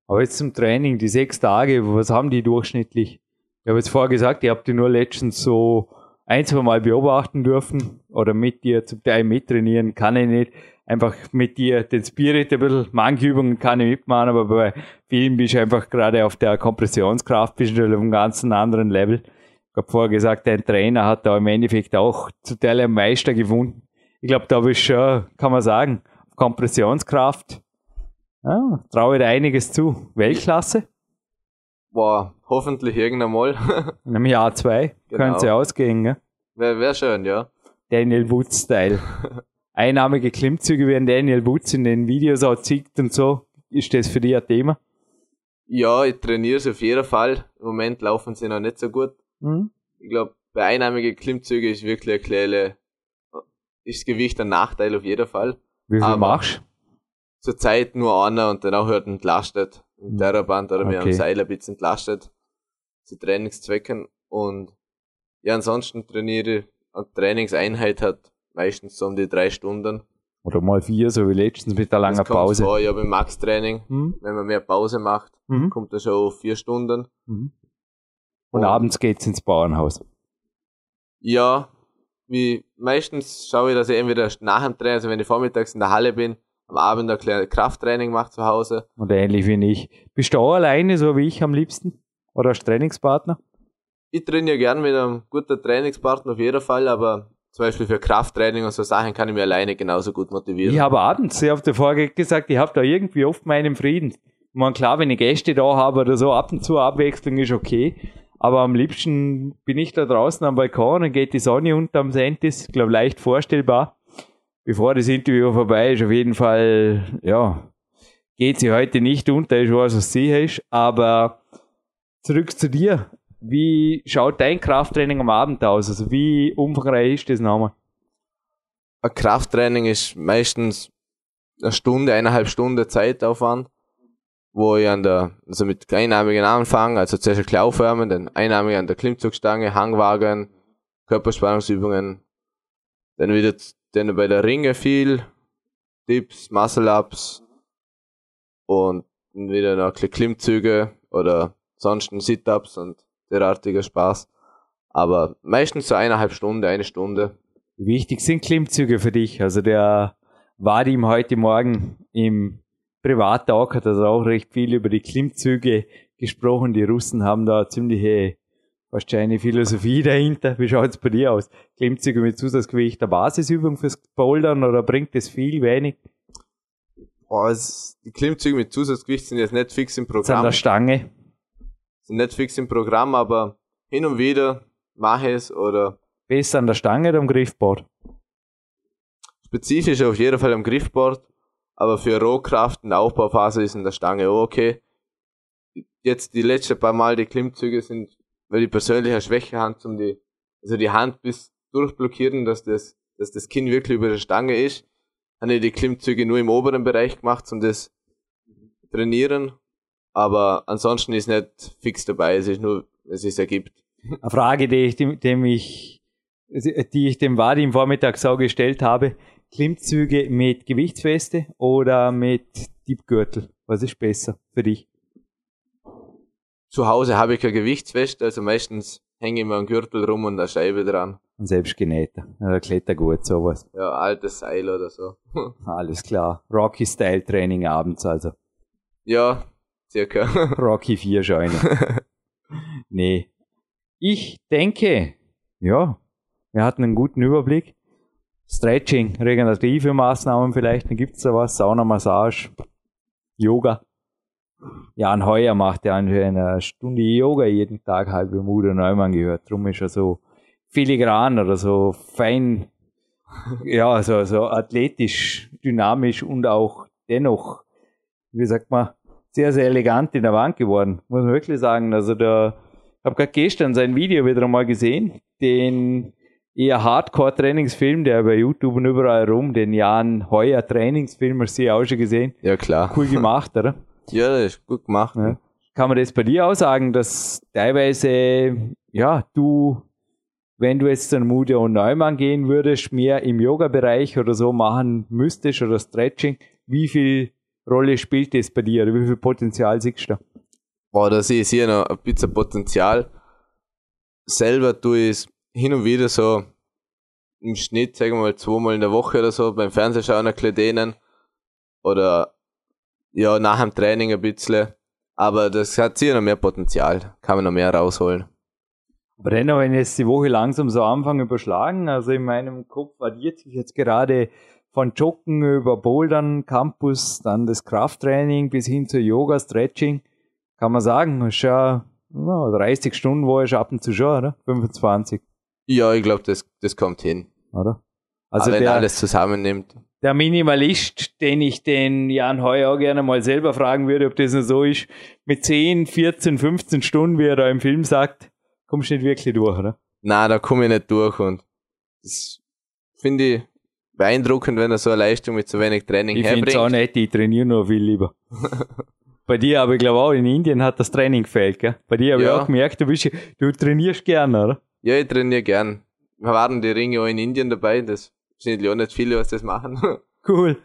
Aber jetzt zum Training, die sechs Tage, was haben die durchschnittlich? Ich habe jetzt vorher gesagt, ihr habt die nur letztens so ein, zwei Mal beobachten dürfen oder mit dir zum Teil mittrainieren, kann ich nicht. Einfach mit dir den Spirit ein bisschen, manche Übungen kann ich mitmachen, aber bei vielen bist du einfach gerade auf der Kompressionskraft, bist du auf einem ganz anderen Level. Ich habe vorher gesagt, dein Trainer hat da im Endeffekt auch zu Teil einen Meister gefunden. Ich glaube, da bist du schon, kann man sagen, Kompressionskraft. Ja, traue dir einiges zu. Weltklasse? Boah, hoffentlich irgendwann mal. In einem Jahr zwei Genau. könnte sie ausgehen, gell? Wäre wär schön, ja. Daniel Woods-Style. Einnahmige Klimmzüge, wie ein Daniel Woods in den Videos auch zeigt und so. Ist das für dich ein Thema? Ja, ich trainiere sie auf jeden Fall. Im Moment laufen sie noch nicht so gut. Mhm. Ich glaube, bei einnahmigen Klimmzüge ist wirklich ein kleine, ist das Gewicht ein Nachteil auf jeden Fall. Wie viel Aber- machst Zurzeit nur einer und dann auch hört entlastet. Im Terraband oder mit Okay. einem Seil ein bisschen entlastet. Zu Trainingszwecken. Und ja, ansonsten trainiere ich, eine Trainingseinheit hat meistens so um die drei Stunden. Oder mal vier, so wie letztens mit der langen Pause. vor, ja, beim Max-Training, Hm? wenn man mehr Pause macht, Mhm. kommt er schon auf vier Stunden. Mhm. Und Und- abends geht's ins Bauernhaus. Ja, wie meistens schaue ich, dass ich entweder nach dem Training, also wenn ich vormittags in der Halle bin, am Abend ein kleines Krafttraining mache zu Hause. Und ähnlich wie ich. Bist du auch alleine, so wie ich am liebsten? Oder als Trainingspartner? Ich trainiere gern mit einem guten Trainingspartner auf jeden Fall, aber zum Beispiel für Krafttraining und so Sachen kann ich mir alleine genauso gut motivieren. Ich habe abends, ich habe dir vorher gesagt, ich habe da irgendwie oft meinen Frieden. Ich meine, klar, wenn ich Gäste da habe oder so, ab und zu Abwechslung ist okay. Aber am liebsten bin ich da draußen am Balkon und geht die Sonne unter am Sentis, glaube leicht vorstellbar. Bevor das Interview vorbei ist, auf jeden Fall, ja, geht sie heute nicht unter, ich weiß, was sicher ist. Aber zurück zu dir. Wie schaut dein Krafttraining am Abend aus? Also wie umfangreich ist das nochmal? Ein Krafttraining ist meistens eine Stunde, eineinhalb Stunden Zeitaufwand, wo ich an der, also mit Einnahmigen anfange, also zuerst aufwärmen, dann Einnahmige an der Klimmzugstange, Hangwagen, Körperspannungsübungen, dann wieder dann bei der Ringe viel, Dips, Muscle-Ups und wieder noch Klimmzüge oder sonst Sit-Ups und derartiger Spaß. Aber meistens so eineinhalb Stunden, eine Stunde. Wichtig sind Klimmzüge für dich. Also der Vadim heute Morgen im Privattalk hat also auch recht viel über die Klimmzüge gesprochen. Die Russen haben da ziemliche wahrscheinlich Philosophie dahinter. Wie schaut es bei dir aus? Klimmzüge mit Zusatzgewicht der Basisübung fürs Bouldern oder bringt das viel, wenig? Boah, es, die Klimmzüge mit Zusatzgewicht sind jetzt nicht fix im Programm. der Stange. Sind nicht fix im Programm, aber hin und wieder mache ich es oder Besser an der Stange oder am Griffboard? spezifisch auf jeden Fall am Griffboard. Aber für Rohkraft in der Aufbauphase ist in der Stange auch okay. Jetzt die letzten paar Mal die Klimmzüge sind, weil ich persönlich eine Schwäche habe, um die, also die Hand bis durchblockieren, dass das, dass das Kinn wirklich über der Stange ist. Habe ich die Klimmzüge nur im oberen Bereich gemacht, um das trainieren. Aber ansonsten ist nicht fix dabei, es ist nur, es sich ergibt. Eine Frage, die ich dem, dem ich, die ich dem Vadim vormittags auch gestellt habe. Klimmzüge mit Gewichtsweste oder mit Diebgürtel? Was ist besser für dich? Zu Hause habe ich keine Gewichtsweste, also meistens hänge ich mir einen Gürtel rum und eine Scheibe dran. Ein selbstgenähter. Oder Klettergut, sowas. Ja, altes Seil oder so. Alles klar. Rocky-Style-Training abends also. ja, circa. Rocky 4 Scheune. nee. Ich denke, ja, wir hatten einen guten Überblick. Stretching, regenerative Maßnahmen vielleicht, dann gibt's da was, Sauna, Massage, Yoga. Jan Heuer macht ja eine Stunde Yoga jeden Tag, habe ich im Udo Neumann gehört. Drum ist er so filigran oder so fein, ja, so, so athletisch, dynamisch und auch dennoch, wie sagt man, sehr, sehr elegant in der Wand geworden, muss man wirklich sagen. Also da, ich habe gerade gestern sein Video wieder einmal gesehen, den eher Hardcore-Trainingsfilm, der bei YouTube und überall rum, den Jan Heuer Trainingsfilm, hast du ja auch schon gesehen. ja, klar. Cool gemacht, oder? Ja, das ist gut gemacht. Ja. Kann man das bei dir auch sagen, dass teilweise, ja, du, wenn du jetzt zu einem Udo und Neumann gehen würdest, mehr im Yoga-Bereich oder so machen müsstest oder Stretching, wie viel Rolle spielt das bei dir oder wie viel Potenzial siehst du da? Boah, da sehe ich hier noch ein bisschen Potenzial. Selber tue ich es hin und wieder so im Schnitt, sagen wir mal, zweimal in der Woche oder so, beim Fernsehschauen ein bisschen dehnen. Oder ja, nach dem Training ein bisschen. Aber das hat sicher noch mehr Potenzial. Kann man noch mehr rausholen. Aber dennoch, wenn jetzt die Woche langsam so anfange überschlagen, also in meinem Kopf addiert sich jetzt gerade von Joggen über Bouldern, Campus, dann das Krafttraining bis hin zu Yoga, Stretching, kann man sagen, ist ja, ja 30 Stunden war ich ab und zu schon, oder? 25, Ja, ich glaube, das, das kommt hin. oder? Also Also wenn der, alles zusammennimmt. Der Minimalist, den ich den Jan Heuer auch gerne mal selber fragen würde, ob das noch so ist, mit 10, 14, 15 Stunden, wie er da im Film sagt, kommst du nicht wirklich durch, oder? na, da komme ich nicht durch und das finde ich beeindruckend, wenn er so eine Leistung mit so wenig Training Ich finde es auch herbringt. nicht, ich trainiere nur viel lieber. Bei dir, aber ich glaube auch, in Indien hat das Training gefällt, gell? Bei dir habe ich Ja. auch gemerkt, du, bist, du trainierst gerne, oder? Ja, ich trainiere gern. Wir waren die Ringe auch in Indien dabei, das sind ja auch nicht viele, was das machen. Cool.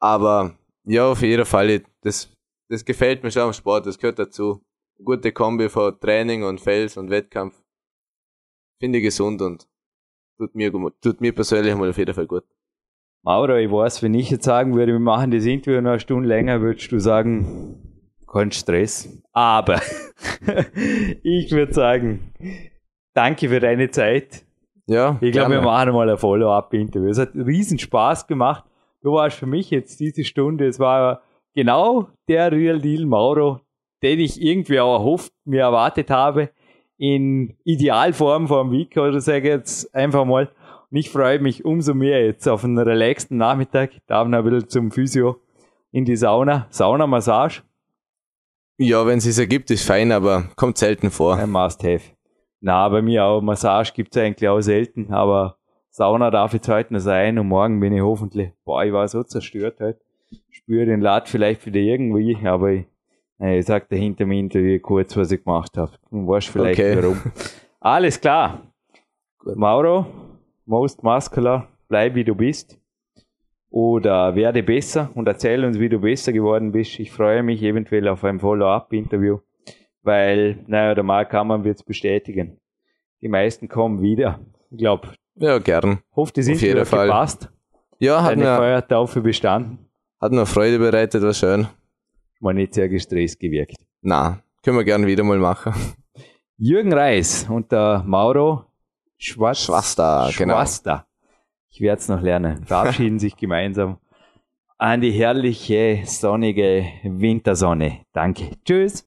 Aber ja, auf jeden Fall, das, das gefällt mir schon am Sport, das gehört dazu. Gute Kombi von Training und Fels und Wettkampf. Finde ich gesund und tut mir, tut mir persönlich mal auf jeden Fall gut. Mauro, ich weiß, wenn ich jetzt sagen würde, wir machen das Interview noch eine Stunde länger, würdest du sagen, kein Stress. Aber ich würde sagen, danke für deine Zeit. Ja, Ich glaube, wir machen mal ein Follow-up-Interview. Es hat riesen Spaß gemacht. Du warst für mich jetzt diese Stunde, es war genau der Real Deal Mauro, den ich irgendwie auch erhofft, mir erwartet habe, in Idealform vom Week oder sage ich jetzt einfach mal. Und ich freue mich umso mehr jetzt auf einen relaxten Nachmittag. Darf noch ein bisschen zum Physio in die Sauna. Sauna-Massage, Ja, wenn es sich ergibt, ist fein, aber kommt selten vor. ein Must-Have. Na, bei mir auch. Massage gibt's eigentlich auch selten, aber Sauna darf jetzt heute noch sein und morgen bin ich hoffentlich, boah, ich war so zerstört heute. Spüre den Lad vielleicht wieder irgendwie, aber ich, ich sag dahinter im Interview kurz, was ich gemacht habe. Du weißt vielleicht Okay. warum. Alles klar. Mauro, most muscular, bleib wie du bist. Oder werde besser und erzähl uns, wie du besser geworden bist. Ich freue mich eventuell auf ein Follow-up-Interview weil, naja, der Mark wird es bestätigen. Die meisten kommen wieder. Ich glaube, Ja, gern. hoffe, die sind Auf jeden wieder Fall. gepasst. Ja, hat Deine mir, Feuertaufe bestanden. hat mir Freude bereitet, war schön. War nicht sehr gestresst gewirkt. Na, können wir gern wieder mal machen. Jürgen Reis und der Mauro Schwarz Schwasta, genau. Schwasta. Ich werde es noch lernen. Verabschieden sich gemeinsam an die herrliche, sonnige Wintersonne. Danke. Tschüss.